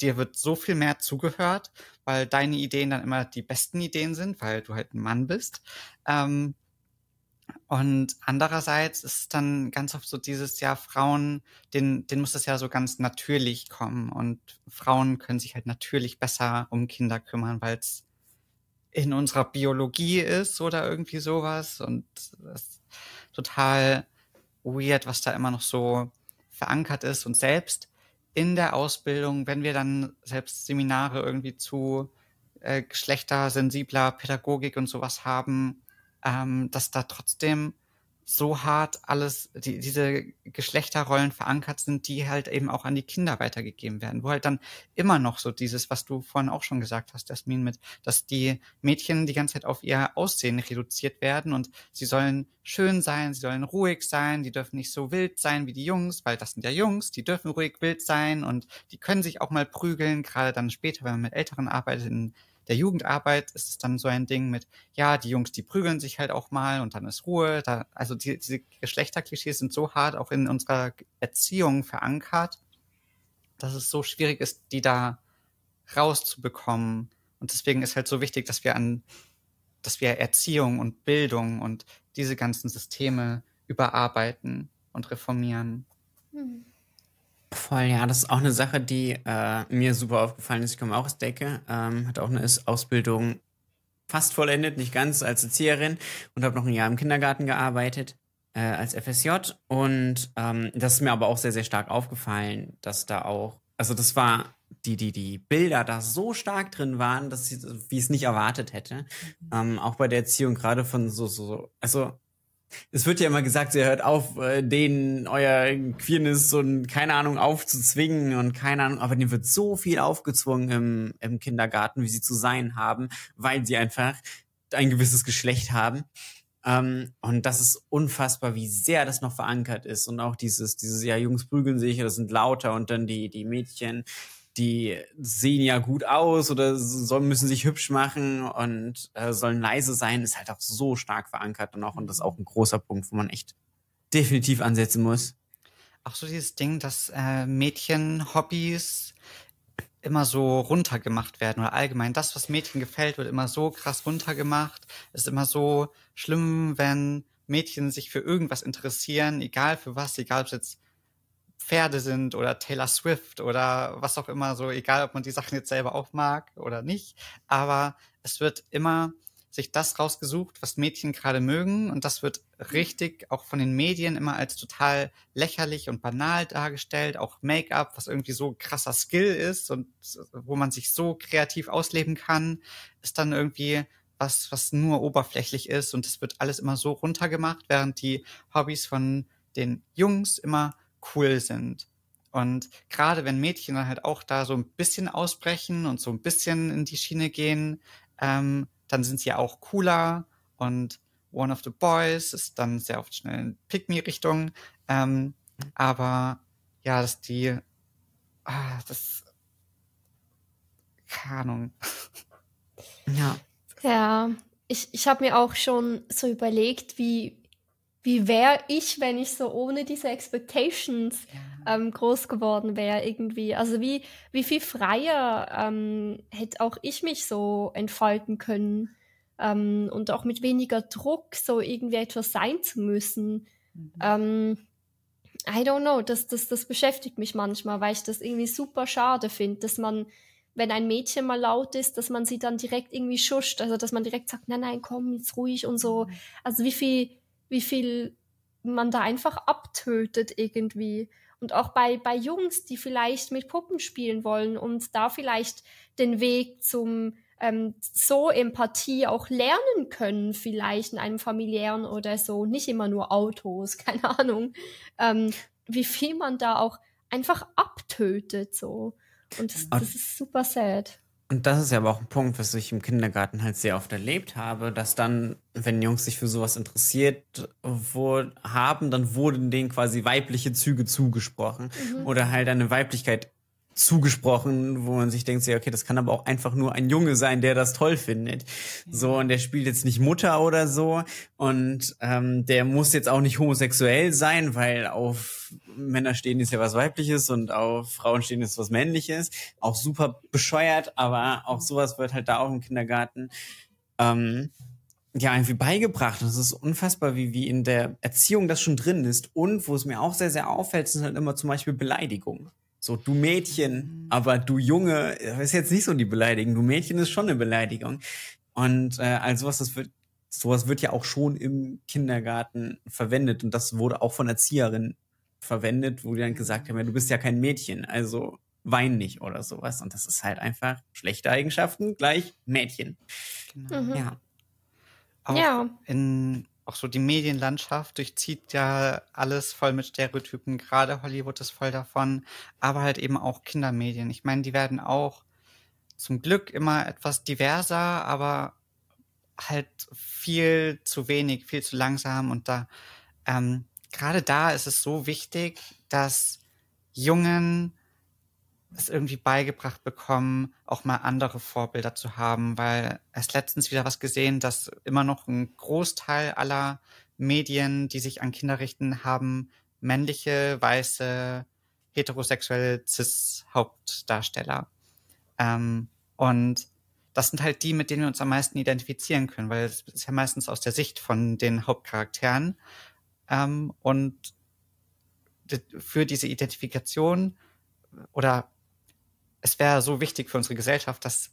dir wird so viel mehr zugehört, weil deine Ideen dann immer die besten Ideen sind, weil du halt ein Mann bist. Ähm, und andererseits ist dann ganz oft so dieses, ja, Frauen, denen, denen muss das ja so ganz natürlich kommen. Und Frauen können sich halt natürlich besser um Kinder kümmern, weil es in unserer Biologie ist oder irgendwie sowas. Und das ist total weird, was da immer noch so verankert ist. Und selbst in der Ausbildung, wenn wir dann selbst Seminare irgendwie zu äh, geschlechtersensibler Pädagogik und sowas haben, ähm, dass da trotzdem so hart alles, die, diese Geschlechterrollen verankert sind, die halt eben auch an die Kinder weitergegeben werden, wo halt dann immer noch so dieses, was du vorhin auch schon gesagt hast, Jasmin, mit, dass die Mädchen die ganze Zeit auf ihr Aussehen reduziert werden und sie sollen schön sein, sie sollen ruhig sein, die dürfen nicht so wild sein wie die Jungs, weil das sind ja Jungs, die dürfen ruhig wild sein und die können sich auch mal prügeln, gerade dann später, wenn man mit Älteren arbeitet, in der Jugendarbeit ist es dann so ein Ding mit, ja, die Jungs, die prügeln sich halt auch mal und dann ist Ruhe. Da, also die, diese Geschlechterklischees sind so hart auch in unserer Erziehung verankert, dass es so schwierig ist, die da rauszubekommen. Und deswegen ist halt so wichtig, dass wir an, dass wir Erziehung und Bildung und diese ganzen Systeme überarbeiten und reformieren. Hm. Voll, ja, das ist auch eine Sache, die äh, mir super aufgefallen ist. Ich komme auch aus Decke, ähm, hatte auch eine Ausbildung fast vollendet, nicht ganz als Erzieherin und habe noch ein Jahr im Kindergarten gearbeitet äh, als FSJ. Und ähm, das ist mir aber auch sehr, sehr stark aufgefallen, dass da auch, also das war die, die, die Bilder da so stark drin waren, dass ich, wie ich es nicht erwartet hätte. Mhm. Ähm, auch bei der Erziehung gerade von so, so, also es wird ja immer gesagt, ihr hört auf, äh, denen euer Queerness und keine Ahnung aufzuzwingen und keine Ahnung, aber denen wird so viel aufgezwungen im, im Kindergarten, wie sie zu sein haben, weil sie einfach ein gewisses Geschlecht haben. Ähm, und das ist unfassbar, wie sehr das noch verankert ist. Und auch dieses, dieses, ja, Jungs prügeln sich, das sind lauter und dann die, die Mädchen, die sehen ja gut aus oder sollen, müssen sich hübsch machen und äh, sollen leise sein, ist halt auch so stark verankert und auch, und das ist auch ein großer Punkt, wo man echt definitiv ansetzen muss. Auch so dieses Ding, dass äh, Mädchen Hobbys immer so runtergemacht werden oder allgemein das, was Mädchen gefällt, wird immer so krass runtergemacht. Ist immer so schlimm, wenn Mädchen sich für irgendwas interessieren, egal für was, egal ob es jetzt Pferde sind oder Taylor Swift oder was auch immer, so egal, ob man die Sachen jetzt selber auch mag oder nicht. Aber es wird immer sich das rausgesucht, was Mädchen gerade mögen. Und das wird richtig auch von den Medien immer als total lächerlich und banal dargestellt. Auch Make-up, was irgendwie so krasser Skill ist und wo man sich so kreativ ausleben kann, ist dann irgendwie was, was nur oberflächlich ist. Und es wird alles immer so runtergemacht, während die Hobbys von den Jungs immer cool sind. Und gerade wenn Mädchen dann halt auch da so ein bisschen ausbrechen und so ein bisschen in die Schiene gehen, ähm, dann sind sie auch cooler und One of the Boys ist dann sehr oft schnell in Pick-Me-Richtung. Ähm, aber ja, dass die, ah, das, keine Ahnung. Ja. Ja, ich, ich habe mir auch schon so überlegt, wie, wie wäre ich, wenn ich so ohne diese Expectations ja. ähm, groß geworden wäre irgendwie. Also wie, wie viel freier ähm, hätte auch ich mich so entfalten können ähm, und auch mit weniger Druck so irgendwie etwas sein zu müssen. Mhm. Ähm, I don't know, das, das, das beschäftigt mich manchmal, weil ich das irgendwie super schade finde, dass man, wenn ein Mädchen mal laut ist, dass man sie dann direkt irgendwie schuscht, also dass man direkt sagt, nein, nein, komm, jetzt ruhig und so. Mhm. Also wie viel wie viel man da einfach abtötet irgendwie. Und auch bei, bei Jungs, die vielleicht mit Puppen spielen wollen und da vielleicht den Weg zum ähm, so Empathie auch lernen können, vielleicht in einem familiären oder so, nicht immer nur Autos, [laughs] keine Ahnung, ähm, wie viel man da auch einfach abtötet so. Und das, das ist super sad. Und das ist ja aber auch ein Punkt, was ich im Kindergarten halt sehr oft erlebt habe, dass dann, wenn Jungs sich für sowas interessiert wo, haben, dann wurden denen quasi weibliche Züge zugesprochen mhm. oder halt eine Weiblichkeit zugesprochen, wo man sich denkt, okay, das kann aber auch einfach nur ein Junge sein, der das toll findet. So, und der spielt jetzt nicht Mutter oder so. Und ähm, der muss jetzt auch nicht homosexuell sein, weil auf Männer stehen ist ja was Weibliches und auf Frauen stehen ist was Männliches. Auch super bescheuert, aber auch sowas wird halt da auch im Kindergarten ähm, ja irgendwie beigebracht. Und es ist unfassbar, wie, wie in der Erziehung das schon drin ist. Und wo es mir auch sehr, sehr auffällt, sind halt immer zum Beispiel Beleidigungen. So, du Mädchen, aber du Junge, das ist jetzt nicht so die Beleidigung. Du Mädchen ist schon eine Beleidigung. Und äh, also was, das wird, sowas wird ja auch schon im Kindergarten verwendet. Und das wurde auch von Erzieherinnen verwendet, wo die dann gesagt haben, ja, du bist ja kein Mädchen, also wein nicht oder sowas. Und das ist halt einfach schlechte Eigenschaften gleich Mädchen. Genau. Mhm. Ja. Auch ja. in auch so die Medienlandschaft durchzieht ja alles voll mit Stereotypen. Gerade Hollywood ist voll davon, aber halt eben auch Kindermedien. Ich meine, die werden auch zum Glück immer etwas diverser, aber halt viel zu wenig, viel zu langsam. Und da, ähm, gerade da ist es so wichtig, dass Jungen es irgendwie beigebracht bekommen, auch mal andere Vorbilder zu haben, weil erst letztens wieder was gesehen, dass immer noch ein Großteil aller Medien, die sich an Kinder richten, haben männliche, weiße, heterosexuelle Cis-Hauptdarsteller. Ähm, und das sind halt die, mit denen wir uns am meisten identifizieren können, weil es ist ja meistens aus der Sicht von den Hauptcharakteren. Ähm, und für diese Identifikation oder es wäre so wichtig für unsere Gesellschaft, dass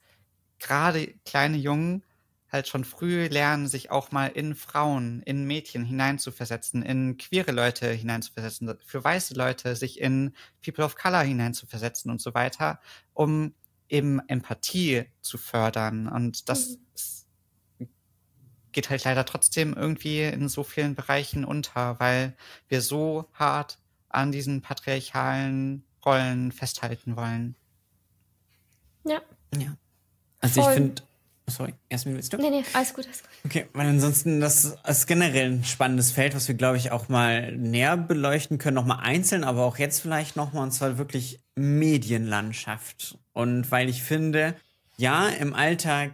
gerade kleine Jungen halt schon früh lernen, sich auch mal in Frauen, in Mädchen hineinzuversetzen, in queere Leute hineinzuversetzen, für weiße Leute sich in People of Color hineinzuversetzen und so weiter, um eben Empathie zu fördern. Und das mhm. geht halt leider trotzdem irgendwie in so vielen Bereichen unter, weil wir so hart an diesen patriarchalen Rollen festhalten wollen. Ja. Ja. Also Voll. ich finde, sorry, erstmal willst du? Nee, nee, alles gut, alles gut. Okay, weil ansonsten, das ist generell ein spannendes Feld, was wir, glaube ich, auch mal näher beleuchten können, nochmal einzeln, aber auch jetzt vielleicht nochmal, und zwar wirklich Medienlandschaft. Und weil ich finde, ja, im Alltag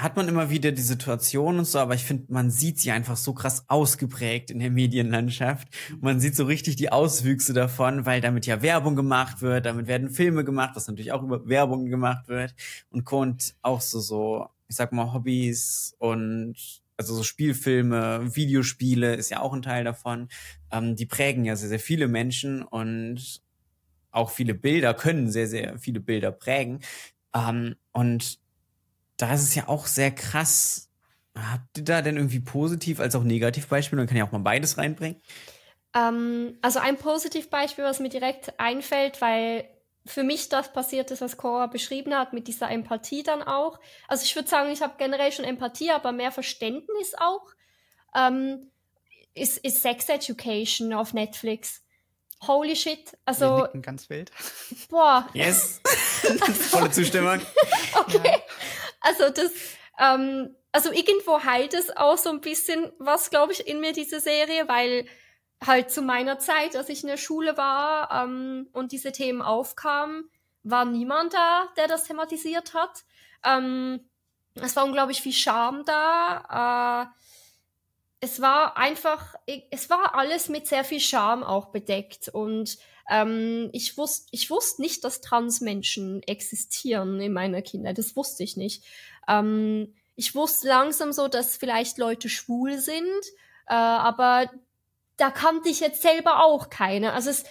hat man immer wieder die Situation und so, aber ich finde, man sieht sie einfach so krass ausgeprägt in der Medienlandschaft. Man sieht so richtig die Auswüchse davon, weil damit ja Werbung gemacht wird, damit werden Filme gemacht, was natürlich auch über Werbung gemacht wird und kommt auch so, so, ich sag mal, Hobbys und also so Spielfilme, Videospiele ist ja auch ein Teil davon. Ähm, die prägen ja sehr, sehr viele Menschen und auch viele Bilder können sehr, sehr viele Bilder prägen. Ähm, und da ist es ja auch sehr krass. Habt ihr da denn irgendwie positiv als auch negativ Beispiele? Man kann ja auch mal beides reinbringen. Ähm, also ein Positivbeispiel, was mir direkt einfällt, weil für mich das passiert ist, was Cora beschrieben hat, mit dieser Empathie dann auch. Also ich würde sagen, ich habe generell schon Empathie, aber mehr Verständnis auch. Ähm, ist, ist Sex Education auf Netflix. Holy shit. Also. Wir ganz wild. Boah. Yes. Also, [laughs] Volle Zustimmung. okay. Ja. Also das, ähm, also irgendwo heilt es auch so ein bisschen was, glaube ich, in mir, diese Serie, weil halt zu meiner Zeit, als ich in der Schule war ähm, und diese Themen aufkamen, war niemand da, der das thematisiert hat. Ähm, es war unglaublich viel Charme da. Äh, es war einfach, es war alles mit sehr viel Charme auch bedeckt und ähm, ich wusste ich wusste nicht, dass Transmenschen existieren in meiner Kindheit. Das wusste ich nicht. Ähm, ich wusste langsam so, dass vielleicht Leute schwul sind, äh, aber da kannte ich jetzt selber auch keine. Also es,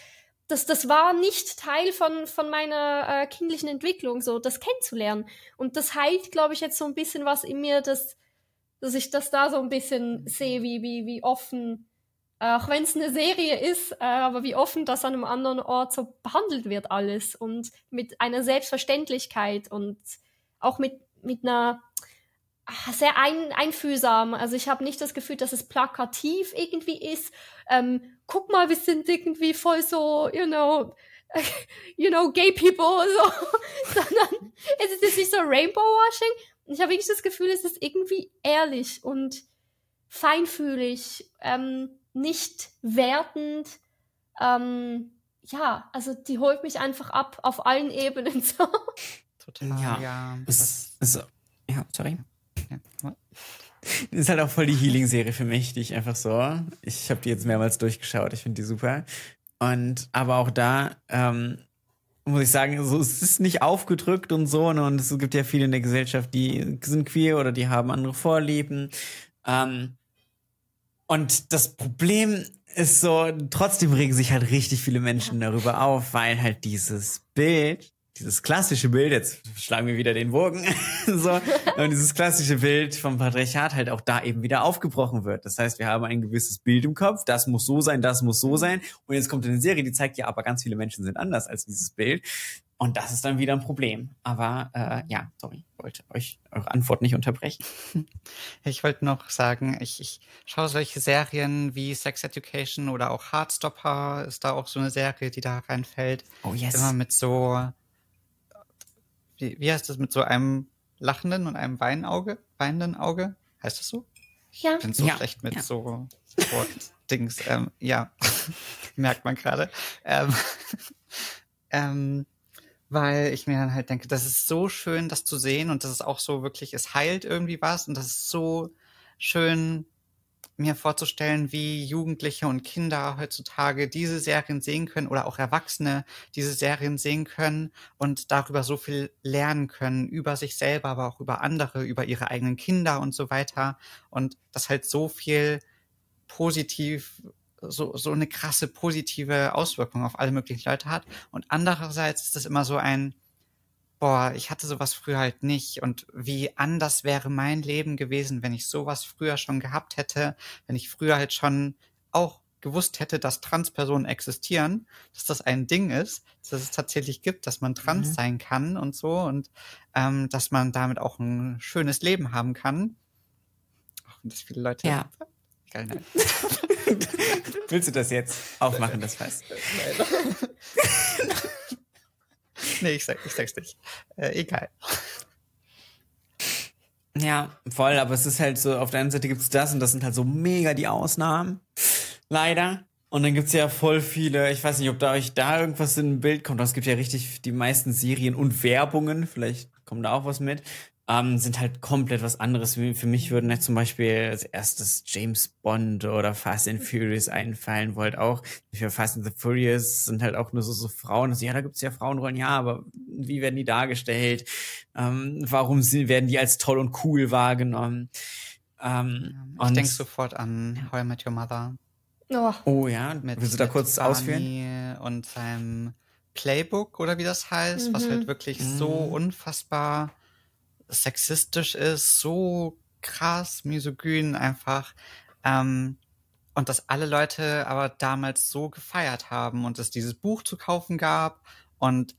das, das war nicht Teil von, von meiner äh, kindlichen Entwicklung, so das kennenzulernen. Und das heilt, glaube ich, jetzt so ein bisschen was in mir, dass, dass ich das da so ein bisschen sehe, wie, wie, wie offen auch wenn es eine Serie ist, äh, aber wie offen das an einem anderen Ort so behandelt wird alles und mit einer Selbstverständlichkeit und auch mit, mit einer ach, sehr ein, einfühlsam. Also ich habe nicht das Gefühl, dass es plakativ irgendwie ist. Ähm, guck mal, wir sind irgendwie voll so, you know, [laughs] you know, gay people, [laughs] so, sondern es ist nicht so Rainbow-Washing. Ich habe wirklich das Gefühl, es ist irgendwie ehrlich und feinfühlig. Ähm, nicht wertend. Ähm, ja, also die holt mich einfach ab auf allen Ebenen [laughs] so. Total, Ja. ja. Es, es, ja, sorry. ja. Ist halt auch voll die Healing-Serie für mich, die ich einfach so. Ich habe die jetzt mehrmals durchgeschaut. Ich finde die super. Und aber auch da ähm, muss ich sagen, so es ist nicht aufgedrückt und so. Ne? Und es gibt ja viele in der Gesellschaft, die sind queer oder die haben andere Vorlieben. Ähm, und das Problem ist so, trotzdem regen sich halt richtig viele Menschen darüber auf, weil halt dieses Bild, dieses klassische Bild, jetzt schlagen wir wieder den Bogen, [laughs] so, und dieses klassische Bild vom Patriarchat halt auch da eben wieder aufgebrochen wird. Das heißt, wir haben ein gewisses Bild im Kopf, das muss so sein, das muss so sein. Und jetzt kommt eine Serie, die zeigt ja, aber ganz viele Menschen sind anders als dieses Bild. Und das ist dann wieder ein Problem. Aber äh, ja, sorry, wollte euch eure Antwort nicht unterbrechen. [laughs] Ich wollte noch sagen, ich, ich schaue solche Serien wie Sex Education oder auch Heartstopper ist da auch so eine Serie, die da reinfällt. Oh yes. Immer mit so, wie, wie heißt das, mit so einem lachenden und einem weinenden Auge? Weinenden Auge? Heißt das so? Ja. Ich bin so Ja, schlecht mit ja. so Wortdings. ähm, ja, [laughs] merkt man gerade. Ähm, [laughs] ähm, weil ich mir dann halt denke, das ist so schön, das zu sehen und das ist auch so wirklich, es heilt irgendwie was und das ist so schön, mir vorzustellen, wie Jugendliche und Kinder heutzutage diese Serien sehen können oder auch Erwachsene diese Serien sehen können und darüber so viel lernen können, über sich selber, aber auch über andere, über ihre eigenen Kinder und so weiter. Und das halt so viel positiv, so, so eine krasse positive Auswirkung auf alle möglichen Leute hat. Und andererseits ist das immer so ein, boah, ich hatte sowas früher halt nicht und wie anders wäre mein Leben gewesen, wenn ich sowas früher schon gehabt hätte, wenn ich früher halt schon auch gewusst hätte, dass Transpersonen existieren, dass das ein Ding ist, dass es tatsächlich gibt, dass man trans Mhm. sein kann und so und ähm, dass man damit auch ein schönes Leben haben kann. Auch wenn das viele Leute. Ja. Egal, nein. [laughs] Willst du das jetzt aufmachen, das Fass? [laughs] nee, ich, sag, ich sag's nicht. Äh, egal. Ja, voll, aber es ist halt so, auf der einen Seite gibt's das und das sind halt so mega die Ausnahmen. Leider. Und dann gibt's ja voll viele, ich weiß nicht, ob da euch da irgendwas in ein Bild kommt, aber es gibt ja richtig die meisten Serien und Werbungen, vielleicht kommt da auch was mit, ähm, sind halt komplett was anderes. Für mich würden jetzt zum Beispiel als erstes James Bond oder Fast and Furious einfallen, wo halt auch, für Fast and the Furious sind halt auch nur so, so Frauen. Also, ja, da gibt's ja Frauenrollen, ja, aber wie werden die dargestellt? Ähm, warum sind, werden die als toll und cool wahrgenommen? Ähm, Ich denke sofort an How I Met Your Mother. Oh, Oh ja, mit, willst du da mit kurz Barney ausführen? Und seinem Playbook oder wie das heißt, was Mhm. halt wirklich so Mhm. unfassbar sexistisch ist, so krass misogyn einfach. Ähm, und dass alle Leute aber damals so gefeiert haben und es dieses Buch zu kaufen gab und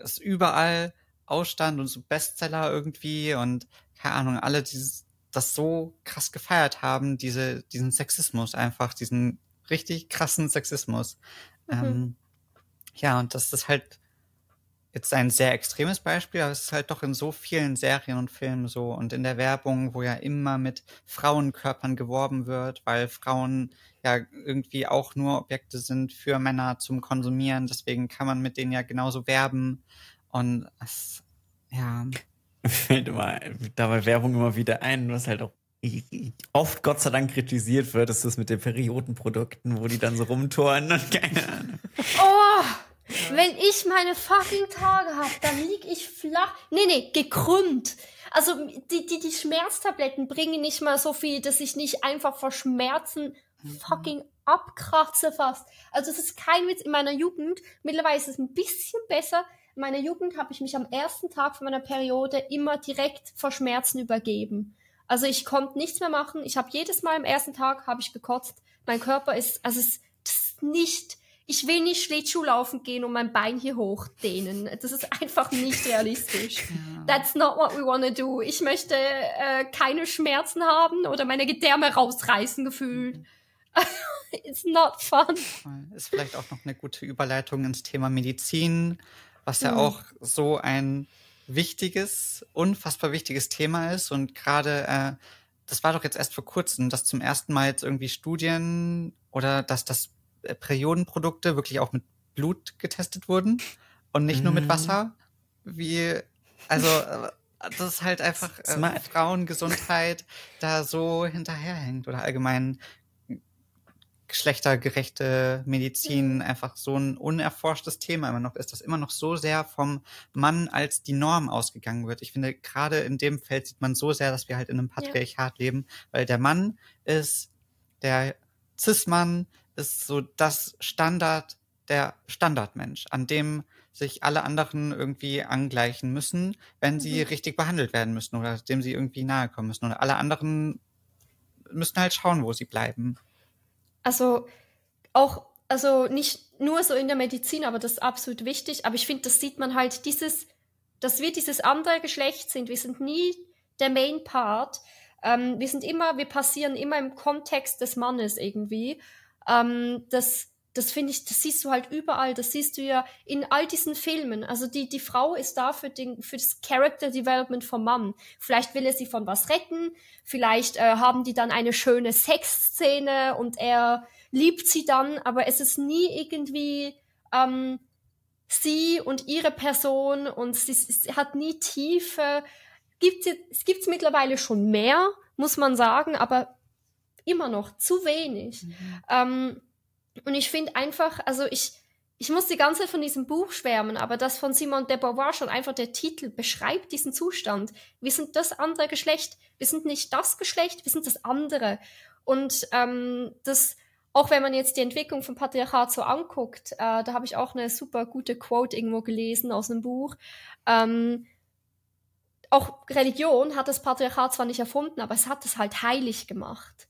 es überall ausstand und so Bestseller irgendwie und keine Ahnung, alle dieses, das so krass gefeiert haben, diese, diesen Sexismus einfach, diesen richtig krassen Sexismus. Mhm. Ähm, ja, und das ist halt jetzt ein sehr extremes Beispiel, aber es ist halt doch in so vielen Serien und Filmen so und in der Werbung, wo ja immer mit Frauenkörpern geworben wird, weil Frauen ja irgendwie auch nur Objekte sind für Männer zum Konsumieren, deswegen kann man mit denen ja genauso werben und es, ja, [laughs] Fällt immer dabei Werbung immer wieder ein, was halt auch oft Gott sei Dank kritisiert wird, ist das mit den Periodenprodukten, wo die dann so rumtouren und keine Ahnung. oh, wenn ich meine fucking Tage habe, dann lieg ich flach. Nee, nee, gekrümmt. Also die, die, die Schmerztabletten bringen nicht mal so viel, dass ich nicht einfach vor Schmerzen fucking abkratze fast. Also es ist kein Witz. In meiner Jugend, mittlerweile ist es ein bisschen besser. In meiner Jugend habe ich mich am ersten Tag von meiner Periode immer direkt vor Schmerzen übergeben. Also ich konnte nichts mehr machen. Ich habe jedes Mal am ersten Tag habe ich gekotzt. Mein Körper ist, also es ist nicht, ich will nicht Schlittschuh laufen gehen und mein Bein hier hochdehnen. Das ist einfach nicht realistisch. [laughs] That's not what we wanna do. Ich möchte äh, keine Schmerzen haben oder meine Gedärme rausreißen gefühlt. [laughs] It's not fun. Ist vielleicht auch noch eine gute Überleitung ins Thema Medizin, was ja Mhm. auch so ein wichtiges, unfassbar wichtiges Thema ist. Und gerade, äh, das war doch jetzt erst vor kurzem, dass zum ersten Mal jetzt irgendwie Studien oder dass das Periodenprodukte wirklich auch mit Blut getestet wurden und nicht nur mit Mhm. Wasser. Wie, also, äh, das ist halt einfach äh. Frauengesundheit da so hinterherhängt oder allgemein geschlechtergerechte Medizin einfach so ein unerforschtes Thema immer noch ist, dass immer noch so sehr vom Mann als die Norm ausgegangen wird. Ich finde, gerade in dem Feld sieht man so sehr, dass wir halt in einem Patriarchat leben, weil der Mann ist, der Cis-Mann ist so das Standard, der Standardmensch, an dem sich alle anderen irgendwie angleichen müssen, wenn sie Mhm. richtig behandelt werden müssen oder dem sie irgendwie nahe kommen müssen. Und alle anderen müssen halt schauen, wo sie bleiben. Also auch, also nicht nur so in der Medizin, aber das ist absolut wichtig. Aber ich finde, das sieht man halt, dieses, dass wir dieses andere Geschlecht sind. Wir sind nie der Main Part. Ähm, wir sind immer, wir passieren immer im Kontext des Mannes irgendwie. Ähm, das, das finde ich, das siehst du halt überall. Das siehst du ja in all diesen Filmen. Also die, die Frau ist da für, den, für das Character Development vom Mann. Vielleicht will er sie von was retten. Vielleicht äh, haben die dann eine schöne Sexszene und er liebt sie dann, aber es ist nie irgendwie ähm, sie und ihre Person und sie, sie hat nie Tiefe. Gibt es gibt's mittlerweile schon mehr, muss man sagen, aber immer noch zu wenig. Ähm, und ich finde einfach, also ich, ich muss die ganze Zeit von diesem Buch schwärmen, aber das von Simone de Beauvoir schon einfach der Titel beschreibt diesen Zustand. Wir sind das andere Geschlecht. Wir sind nicht das Geschlecht, wir sind das andere. Und ähm, das, auch wenn man jetzt die Entwicklung vom Patriarchat so anguckt, äh, da habe ich auch eine super gute Quote irgendwo gelesen aus einem Buch. Ähm, auch Religion hat das Patriarchat zwar nicht erfunden, aber es hat es halt heilig gemacht.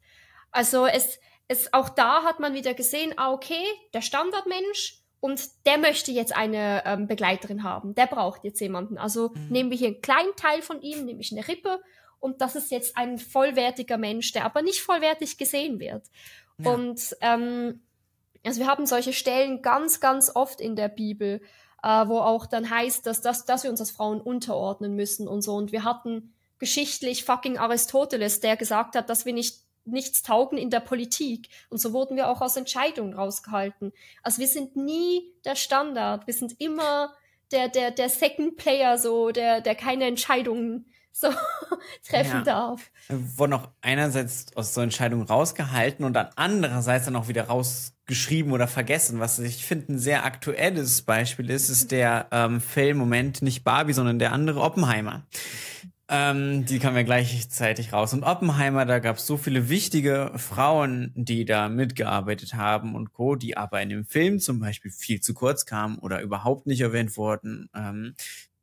Also es, es, auch da hat man wieder gesehen, ah, okay, der Standardmensch und der möchte jetzt eine ähm, Begleiterin haben. Der braucht jetzt jemanden. Also Mhm. nehmen wir hier einen kleinen Teil von ihm, nämlich eine Rippe, und das ist jetzt ein vollwertiger Mensch, der aber nicht vollwertig gesehen wird. Ja. Und ähm, also wir haben solche Stellen ganz, ganz oft in der Bibel, äh, wo auch dann heißt, dass, dass, dass wir uns als Frauen unterordnen müssen und so. Und wir hatten geschichtlich fucking Aristoteles, der gesagt hat, dass wir nicht nichts taugen in der Politik. Und so wurden wir auch aus Entscheidungen rausgehalten. Also wir sind nie der Standard. Wir sind immer der, der, der Second Player, so, der, der keine Entscheidungen [laughs] so treffen Ja. darf. wurden auch einerseits aus so Entscheidungen rausgehalten und dann andererseits dann auch wieder rausgeschrieben oder vergessen. Was ich finde ein sehr aktuelles Beispiel ist, ist der ähm, Film, Moment, nicht Barbie, sondern der andere Oppenheimer. Ähm, die kamen ja gleichzeitig raus. Und Oppenheimer, da gab es so viele wichtige Frauen, die da mitgearbeitet haben und Co., die aber in dem Film zum Beispiel viel zu kurz kamen oder überhaupt nicht erwähnt wurden. Ähm,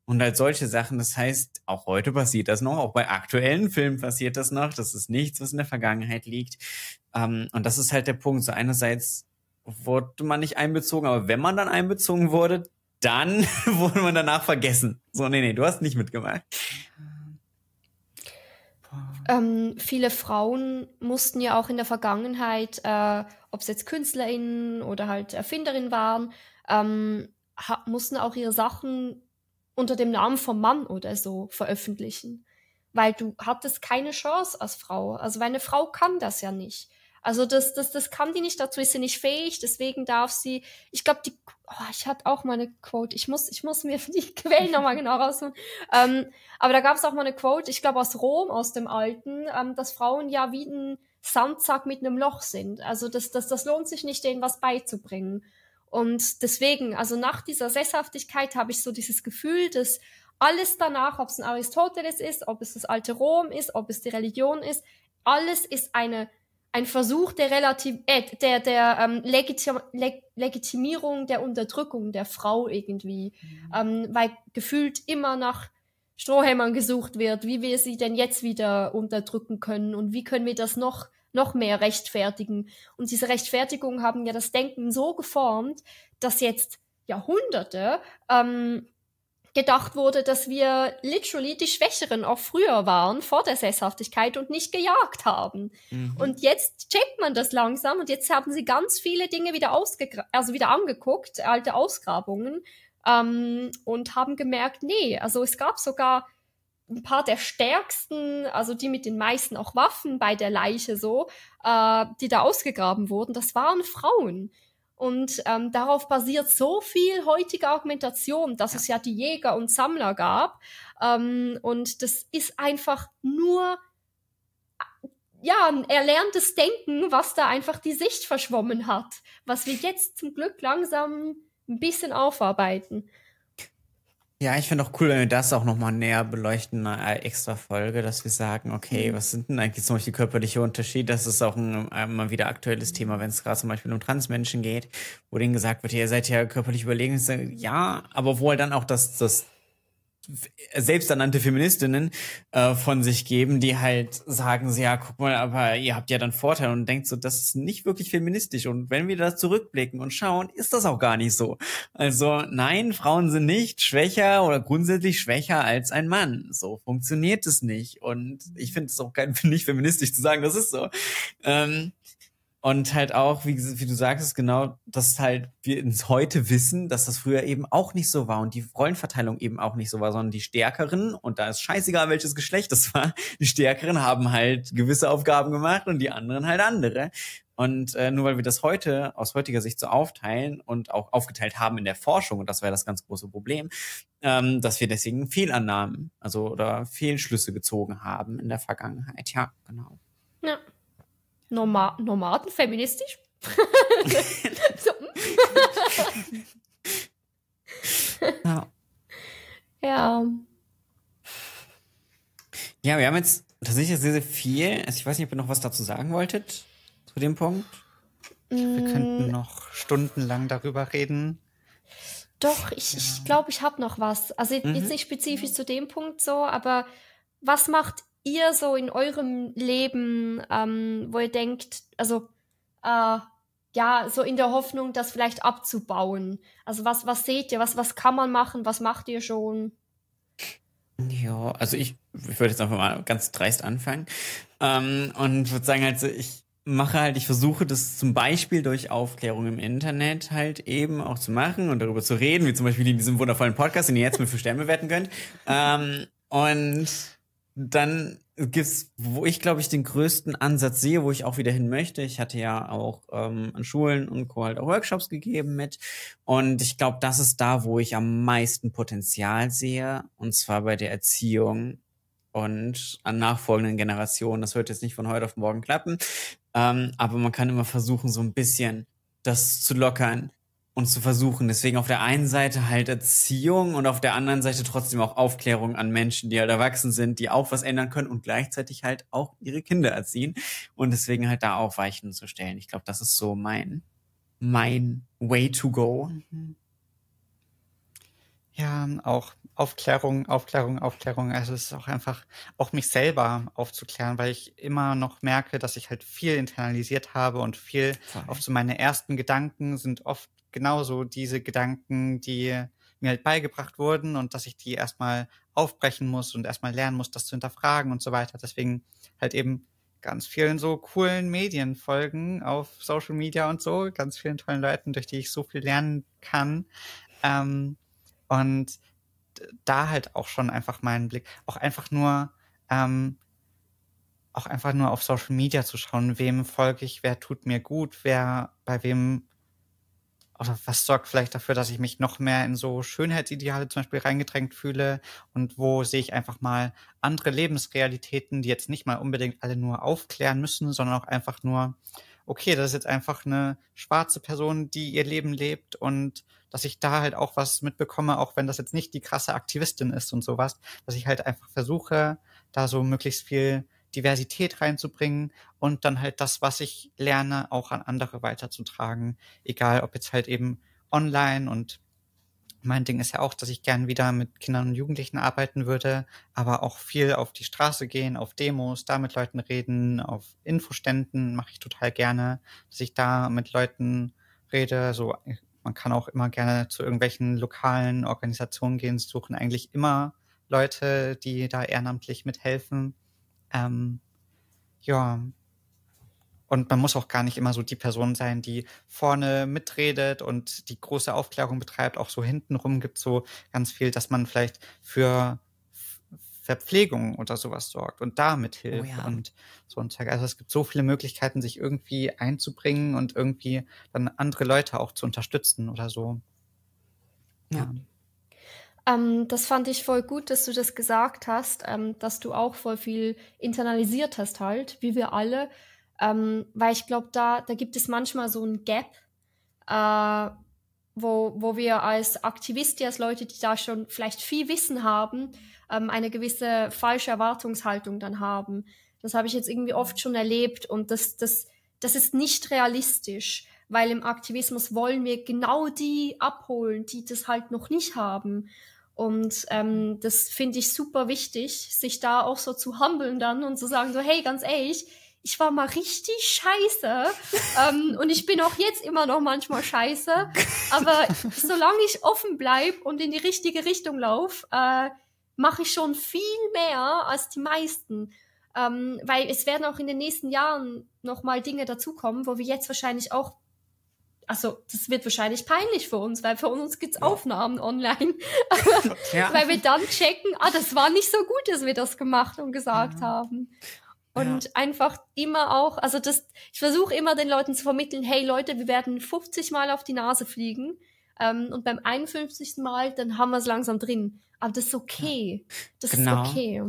und halt solche Sachen, das heißt, auch heute passiert das noch, auch bei aktuellen Filmen passiert das noch. Das ist nichts, was in der Vergangenheit liegt. Ähm, und das ist halt der Punkt. So einerseits wurde man nicht einbezogen, aber wenn man dann einbezogen wurde, dann [laughs] wurde man danach vergessen. So, nee, nee, du hast nicht mitgemacht. Ähm, viele Frauen mussten ja auch in der Vergangenheit, äh, ob es jetzt KünstlerInnen oder halt Erfinderinnen waren, ähm, mussten auch ihre Sachen unter dem Namen vom Mann oder so veröffentlichen. Weil du hattest keine Chance als Frau. Also weil eine Frau kann das ja nicht. Also das, das, das kann die nicht, dazu ist sie nicht fähig, deswegen darf sie, ich glaube, die, oh, ich hatte auch mal eine Quote, ich muss, ich muss mir [laughs] die Quellen nochmal genau rausholen. Ähm, aber da gab es auch mal eine Quote, ich glaube aus Rom, aus dem Alten, ähm, dass Frauen ja wie ein Sandsack mit einem Loch sind. Also das, das, das lohnt sich nicht, denen was beizubringen. Und deswegen, also nach dieser Sesshaftigkeit habe ich so dieses Gefühl, dass alles danach, ob es ein Aristoteles ist, ob es das alte Rom ist, ob es die Religion ist, alles ist eine ein Versuch der Relativ äh, der der ähm, Legitim Leg Legitimierung der Unterdrückung der Frau irgendwie, ähm, weil gefühlt immer nach Strohhämmern gesucht wird, wie wir sie denn jetzt wieder unterdrücken können und wie können wir das noch noch mehr rechtfertigen. Und diese Rechtfertigungen haben ja das Denken so geformt, dass jetzt Jahrhunderte ähm, gedacht wurde, dass wir literally die Schwächeren auch früher waren, vor der Sesshaftigkeit und nicht gejagt haben. Mhm. Und jetzt checkt man das langsam und jetzt haben sie ganz viele Dinge wieder also wieder angeguckt, alte Ausgrabungen, ähm, und haben gemerkt, nee, also es gab sogar ein paar der stärksten, also die mit den meisten auch Waffen bei der Leiche so, äh, die da ausgegraben wurden, das waren Frauen. Und ähm, darauf basiert so viel heutige Argumentation, dass es ja die Jäger und Sammler gab. Ähm, und das ist einfach nur ja, ein erlerntes Denken, was da einfach die Sicht verschwommen hat, was wir jetzt zum Glück langsam ein bisschen aufarbeiten. Ja, ich finde auch cool, wenn wir das auch nochmal näher beleuchten, eine extra Folge, dass wir sagen, okay, mhm. was sind denn eigentlich zum Beispiel körperliche Unterschiede? Das ist auch ein immer wieder aktuelles Thema, wenn es gerade zum Beispiel um Transmenschen geht, wo denen gesagt wird, ihr seid ja körperlich überlegen. Ja, aber wo halt dann auch das, das selbsternannte Feministinnen äh, von sich geben, die halt sagen, ja, guck mal, aber ihr habt ja dann Vorteile und denkt so, das ist nicht wirklich feministisch. Und wenn wir da zurückblicken und schauen, ist das auch gar nicht so. Also nein, Frauen sind nicht schwächer oder grundsätzlich schwächer als ein Mann. So funktioniert es nicht. Und ich finde es auch kein, [laughs] nicht feministisch zu sagen, das ist so. Ähm, und halt auch, wie, wie du sagst, genau, dass halt wir ins heute wissen, dass das früher eben auch nicht so war und die Rollenverteilung eben auch nicht so war, sondern die Stärkeren, und da ist scheißegal, welches Geschlecht das war, die Stärkeren haben halt gewisse Aufgaben gemacht und die anderen halt andere. Und äh, nur weil wir das heute aus heutiger Sicht so aufteilen und auch aufgeteilt haben in der Forschung, und das wäre das ganz große Problem, ähm, dass wir deswegen Fehlannahmen, also oder Fehlschlüsse gezogen haben in der Vergangenheit. Ja, genau. Ja. Norma Nomaden feministisch? [laughs] so. ja. ja. Ja, wir haben jetzt tatsächlich sehr, sehr viel. Also ich weiß nicht, ob ihr noch was dazu sagen wolltet zu dem Punkt. Wir könnten mm. noch stundenlang darüber reden. Doch, ich glaube, ich, glaub, ich habe noch was. Also mhm. jetzt nicht spezifisch zu dem Punkt so, aber was macht ihr so in eurem Leben, ähm, wo ihr denkt, also äh, ja, so in der Hoffnung, das vielleicht abzubauen? Also was, was seht ihr, was, was kann man machen, was macht ihr schon? Ja, also ich, ich würde jetzt einfach mal ganz dreist anfangen ähm, und würde sagen, also ich mache halt, ich versuche das zum Beispiel durch Aufklärung im Internet halt eben auch zu machen und darüber zu reden, wie zum Beispiel in diesem wundervollen Podcast, den ihr jetzt mit für Sterne bewerten könnt. Ähm, und dann gibt's, wo ich glaube ich den größten Ansatz sehe, wo ich auch wieder hin möchte. Ich hatte ja auch ähm, an Schulen und Co. halt auch Workshops gegeben mit. Und ich glaube, das ist da, wo ich am meisten Potenzial sehe. Und zwar bei der Erziehung und an nachfolgenden Generationen. Das wird jetzt nicht von heute auf morgen klappen. Ähm, aber man kann immer versuchen, so ein bisschen das zu lockern, und zu versuchen. Deswegen auf der einen Seite halt Erziehung und auf der anderen Seite trotzdem auch Aufklärung an Menschen, die halt erwachsen sind, die auch was ändern können und gleichzeitig halt auch ihre Kinder erziehen und deswegen halt da auch Weichen zu stellen. Ich glaube, das ist so mein, mein way to go. Ja, auch Aufklärung, Aufklärung, Aufklärung. Also es ist auch einfach, auch mich selber aufzuklären, weil ich immer noch merke, dass ich halt viel internalisiert habe und viel, oft so meine ersten Gedanken sind oft genauso diese Gedanken, die mir halt beigebracht wurden und dass ich die erstmal aufbrechen muss und erstmal lernen muss, das zu hinterfragen und so weiter. Deswegen halt eben ganz vielen so coolen Medienfolgen auf Social Media und so, ganz vielen tollen Leuten, durch die ich so viel lernen kann. Ähm, und da halt auch schon einfach meinen Blick, auch einfach nur, ähm, auch einfach nur auf Social Media zu schauen, wem folge ich, wer tut mir gut, wer, bei wem oder was sorgt vielleicht dafür, dass ich mich noch mehr in so Schönheitsideale zum Beispiel reingedrängt fühle? Und wo sehe ich einfach mal andere Lebensrealitäten, die jetzt nicht mal unbedingt alle nur aufklären müssen, sondern auch einfach nur, okay, das ist jetzt einfach eine schwarze Person, die ihr Leben lebt und dass ich da halt auch was mitbekomme, auch wenn das jetzt nicht die krasse Aktivistin ist und sowas, dass ich halt einfach versuche, da so möglichst viel Diversität reinzubringen und dann halt das, was ich lerne, auch an andere weiterzutragen. Egal, ob jetzt halt eben online und mein Ding ist ja auch, dass ich gern wieder mit Kindern und Jugendlichen arbeiten würde, aber auch viel auf die Straße gehen, auf Demos, da mit Leuten reden, auf Infoständen mache ich total gerne, dass ich da mit Leuten rede. So, man kann auch immer gerne zu irgendwelchen lokalen Organisationen gehen, suchen eigentlich immer Leute, die da ehrenamtlich mithelfen. Ähm, ja. Und man muss auch gar nicht immer so die Person sein, die vorne mitredet und die große Aufklärung betreibt. Auch so hintenrum gibt so ganz viel, dass man vielleicht für Verpflegung oder sowas sorgt und damit Oh hilft ja. und so ein Zeug. Also es gibt so viele Möglichkeiten, sich irgendwie einzubringen und irgendwie dann andere Leute auch zu unterstützen oder so. Ja. Ähm, das fand ich voll gut, dass du das gesagt hast, ähm, dass du auch voll viel internalisiert hast halt, wie wir alle. Ähm, weil ich glaube, da, da gibt es manchmal so ein Gap, äh, wo, wo wir als Aktivisten, als Leute, die da schon vielleicht viel Wissen haben, ähm, eine gewisse falsche Erwartungshaltung dann haben. Das habe ich jetzt irgendwie oft schon erlebt und das, das, das ist nicht realistisch, weil im Aktivismus wollen wir genau die abholen, die das halt noch nicht haben. Und ähm, das finde ich super wichtig, sich da auch so zu humbeln dann und zu sagen so, hey, ganz ehrlich, ich war mal richtig scheiße [laughs] ähm, und ich bin auch jetzt immer noch manchmal scheiße, aber [laughs] solange ich offen bleib und in die richtige Richtung lauf, äh, mache ich schon viel mehr als die meisten. Ähm, weil es werden auch in den nächsten Jahren noch mal Dinge dazukommen, wo wir jetzt wahrscheinlich auch also das wird wahrscheinlich peinlich für uns, weil für uns gibt's Aufnahmen online, [laughs] Ja. weil wir dann checken, ah, das war nicht so gut, dass wir das gemacht und gesagt haben. Und einfach immer auch, also das, ich versuche immer den Leuten zu vermitteln, hey Leute, wir werden 50 Mal auf die Nase fliegen ähm, und beim 51. Mal, dann haben wir es langsam drin. Aber das ist okay. Das Genau. ist okay.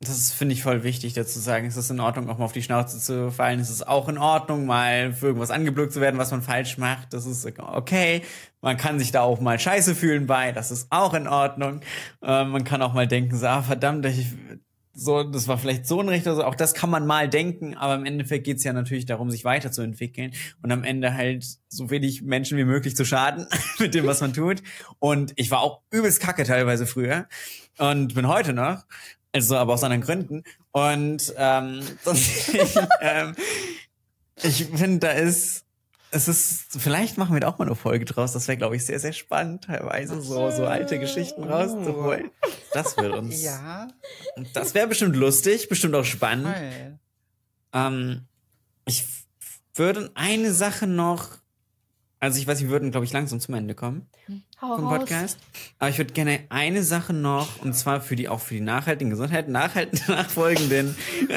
Das finde ich, voll wichtig, dazu zu sagen, es ist in Ordnung, auch mal auf die Schnauze zu fallen. Es ist auch in Ordnung, mal für irgendwas angeblökt zu werden, was man falsch macht. Das ist okay. Man kann sich da auch mal scheiße fühlen bei. Das ist auch in Ordnung. Ähm, man kann auch mal denken, so, ah, verdammt, ich, so, das war vielleicht so ein Recht oder so. Auch das kann man mal denken, aber im Endeffekt geht's ja natürlich darum, sich weiterzuentwickeln und am Ende halt so wenig Menschen wie möglich zu schaden [laughs] mit dem, was man tut. Und ich war auch übelst kacke teilweise früher und bin heute noch. Also aber aus anderen Gründen. Und ähm, [laughs] ich, ähm, ich finde, da ist es ist, vielleicht machen wir da auch mal eine Folge draus. Das wäre, glaube ich, sehr, sehr spannend, teilweise so, so alte Geschichten rauszuholen. Das wird uns. Ja, Das wäre bestimmt lustig, bestimmt auch spannend. Ähm, ich würde eine Sache noch, also ich weiß, wir würden, glaube ich, langsam zum Ende kommen Hau vom raus. Podcast. Aber ich würde gerne eine Sache noch, und zwar für die, auch für die nachhaltigen Gesundheit, nachhaltigen, [laughs] nachfolgenden. [laughs]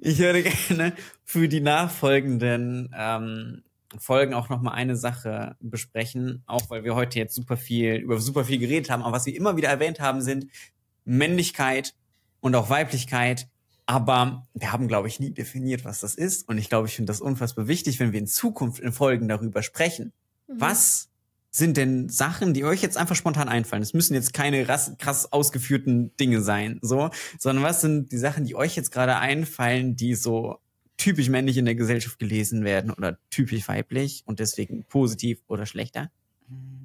ich würde gerne für die nachfolgenden ähm, Folgen auch noch mal eine Sache besprechen, auch weil wir heute jetzt super viel über super viel geredet haben, aber was wir immer wieder erwähnt haben, sind Männlichkeit und auch Weiblichkeit. Aber wir haben, glaube ich, nie definiert, was das ist. Und ich glaube, ich finde das unfassbar wichtig, wenn wir in Zukunft in Folgen darüber sprechen. Mhm. Was sind denn Sachen, die euch jetzt einfach spontan einfallen? Es müssen jetzt keine rass, krass ausgeführten Dinge sein, so, sondern was sind die Sachen, die euch jetzt gerade einfallen, die so typisch männlich in der Gesellschaft gelesen werden oder typisch weiblich und deswegen positiv oder schlechter?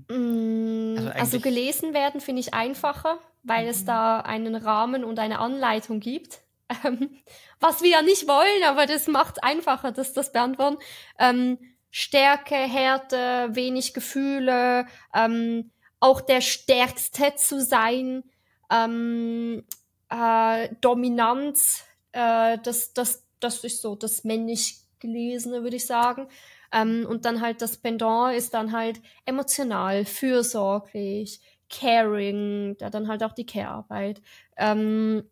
Mm, Also Also, gelesen werden finde ich einfacher, weil es da einen Rahmen und eine Anleitung gibt. Ähm, was wir ja nicht wollen, aber das macht einfacher, dass das beantworten. Ähm, Stärke, Härte, wenig Gefühle, ähm, auch der Stärkste zu sein, ähm, äh, Dominanz, äh, das, das, das ist so das männlich Gelesene, würde ich sagen. Ähm, und dann halt das Pendant ist dann halt emotional, fürsorglich, caring, da dann halt auch die Care-Arbeit. Ähm,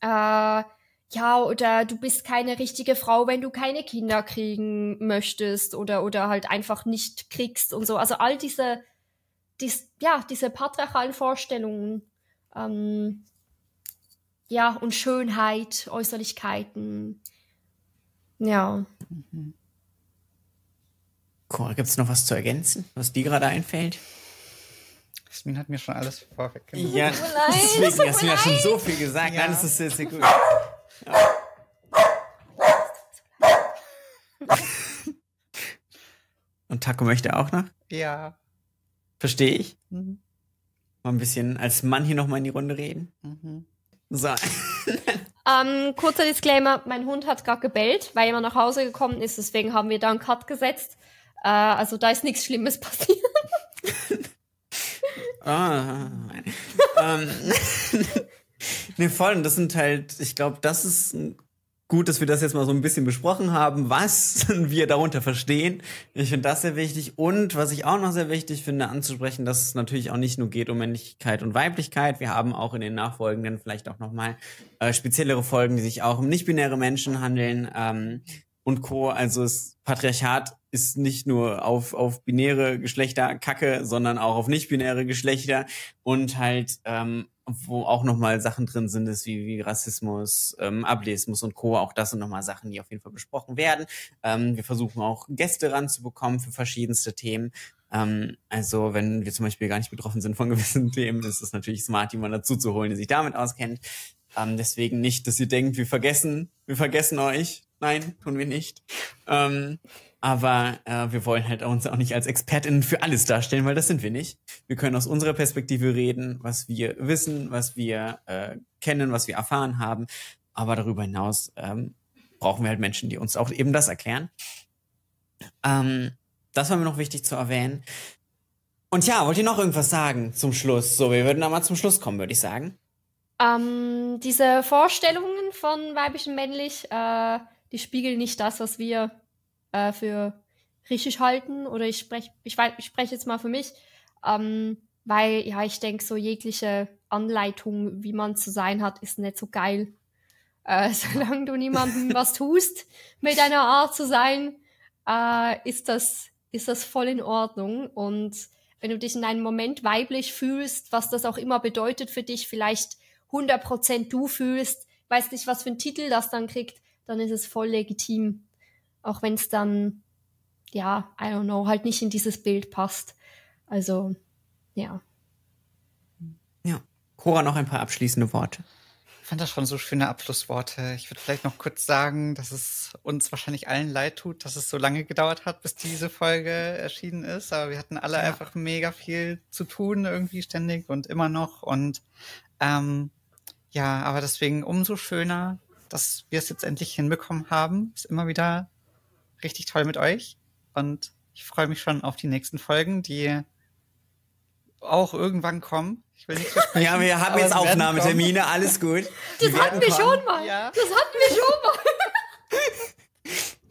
äh, ja, oder du bist keine richtige Frau, wenn du keine Kinder kriegen möchtest oder, oder halt einfach nicht kriegst und so. Also all diese, dies, ja, diese patriarchalen Vorstellungen, ähm, ja, und Schönheit, Äußerlichkeiten, ja. Cora, gibt's noch was zu ergänzen, was dir gerade einfällt? Jasmin hat mir schon alles vorweggenommen. Ja, deswegen es tut hast du ja mir schon so viel gesagt. Ja. Nein, das ist sehr, sehr gut. Und Taco möchte auch noch? Ja. Verstehe ich. Mhm. Mal ein bisschen als Mann hier nochmal in die Runde reden. Mhm. So. Ähm, kurzer Disclaimer, mein Hund hat gerade gebellt, weil er nach Hause gekommen ist, deswegen haben wir da einen Cut gesetzt. Äh, also da ist nichts Schlimmes [laughs] passiert. Ah, ähm, [laughs] ne, voll. Und das sind halt, ich glaube, das ist gut, dass wir das jetzt mal so ein bisschen besprochen haben, was [laughs] wir darunter verstehen. Ich finde das sehr wichtig. Und was ich auch noch sehr wichtig finde, anzusprechen, dass es natürlich auch nicht nur geht um Männlichkeit und Weiblichkeit. Wir haben auch in den nachfolgenden vielleicht auch nochmal äh, speziellere Folgen, die sich auch um nicht-binäre Menschen handeln ähm, und Co. Also das Patriarchat ist nicht nur auf, auf binäre Geschlechter kacke, sondern auch auf nicht-binäre Geschlechter und halt ähm, wo auch nochmal Sachen drin sind, ist wie, wie Rassismus, ähm, Ableismus und Co. Auch das sind nochmal Sachen, die auf jeden Fall besprochen werden. Ähm, wir versuchen auch Gäste ranzubekommen für verschiedenste Themen. Ähm, also wenn wir zum Beispiel gar nicht betroffen sind von [laughs] gewissen Themen, ist es natürlich smart, jemanden dazu zu holen, der sich damit auskennt. Ähm, deswegen nicht, dass ihr denkt, wir vergessen, wir vergessen euch. Nein, tun wir nicht. Ähm, aber äh, wir wollen halt uns auch nicht als ExpertInnen für alles darstellen, weil das sind wir nicht. Wir können aus unserer Perspektive reden, was wir wissen, was wir äh, kennen, was wir erfahren haben. Aber darüber hinaus ähm, brauchen wir halt Menschen, die uns auch eben das erklären. Ähm, das war mir noch wichtig zu erwähnen. Und ja, wollt ihr noch irgendwas sagen zum Schluss? So, wir würden da mal zum Schluss kommen, würde ich sagen. Ähm, diese Vorstellungen von weiblich und männlich, äh, die spiegeln nicht das, was wir äh, für richtig halten. Oder ich spreche ich, ich sprech jetzt mal für mich, ähm, weil ja, ich denke, so jegliche Anleitung, wie man zu sein hat, ist nicht so geil. Äh, [laughs] solange du niemandem [laughs] was tust mit deiner Art zu sein, äh, ist, das, ist das voll in Ordnung. Und wenn du dich in einem Moment weiblich fühlst, was das auch immer bedeutet für dich, vielleicht 100% du fühlst, weißt nicht, was für einen Titel das dann kriegt, dann ist es voll legitim. Auch wenn es dann, ja, I don't know, halt nicht in dieses Bild passt. Also, ja. Ja. Cora, noch ein paar abschließende Worte. Ich fand das schon so schöne Abschlussworte. Ich würde vielleicht noch kurz sagen, dass es uns wahrscheinlich allen leid tut, dass es so lange gedauert hat, bis diese Folge erschienen ist. Aber wir hatten alle ja. einfach mega viel zu tun, irgendwie ständig und immer noch. Und ähm, ja, aber deswegen umso schöner, dass wir es jetzt endlich hinbekommen haben. Ist immer wieder richtig toll mit euch. Und ich freue mich schon auf die nächsten Folgen, die auch irgendwann kommen. Ich will nicht [laughs] ja, wir haben jetzt Aufnahmetermine, alles gut. Das hatten wir kommen. schon mal. Ja. Das hatten wir schon mal.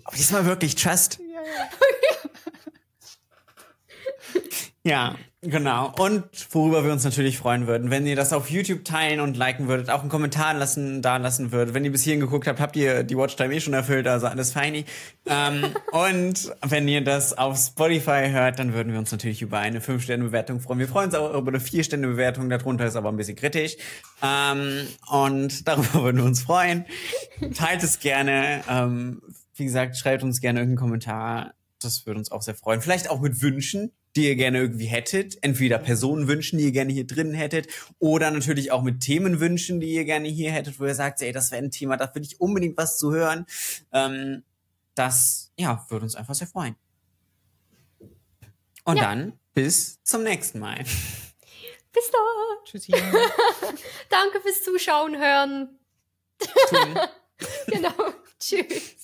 Aber diesmal wirklich Trust. Ja, ja. [laughs] [laughs] Ja, genau. Und worüber wir uns natürlich freuen würden, wenn ihr das auf YouTube teilen und liken würdet, auch einen Kommentar lassen, da lassen würdet. Wenn ihr bis hierhin geguckt habt, habt ihr die Watchtime eh schon erfüllt, also alles feini. ähm, [laughs] und wenn ihr das auf Spotify hört, dann würden wir uns natürlich über eine 5-Sterne-Bewertung freuen. Wir freuen uns auch über eine 4-Sterne-Bewertung, darunter ist aber ein bisschen kritisch. Ähm, und darüber [laughs] würden wir uns freuen. Teilt es gerne. Ähm, wie gesagt, schreibt uns gerne irgendeinen Kommentar. Das würde uns auch sehr freuen. Vielleicht auch mit Wünschen die ihr gerne irgendwie hättet. Entweder Personenwünschen, die ihr gerne hier drin hättet, oder natürlich auch mit Themenwünschen, die ihr gerne hier hättet, wo ihr sagt, ey, das wäre ein Thema, da will ich unbedingt was zu hören. Ähm, das, ja, würde uns einfach sehr freuen. Und ja. dann bis zum nächsten Mal. Bis dann. Tschüssi. [laughs] Danke fürs Zuschauen, hören. [laughs] genau. Tschüss.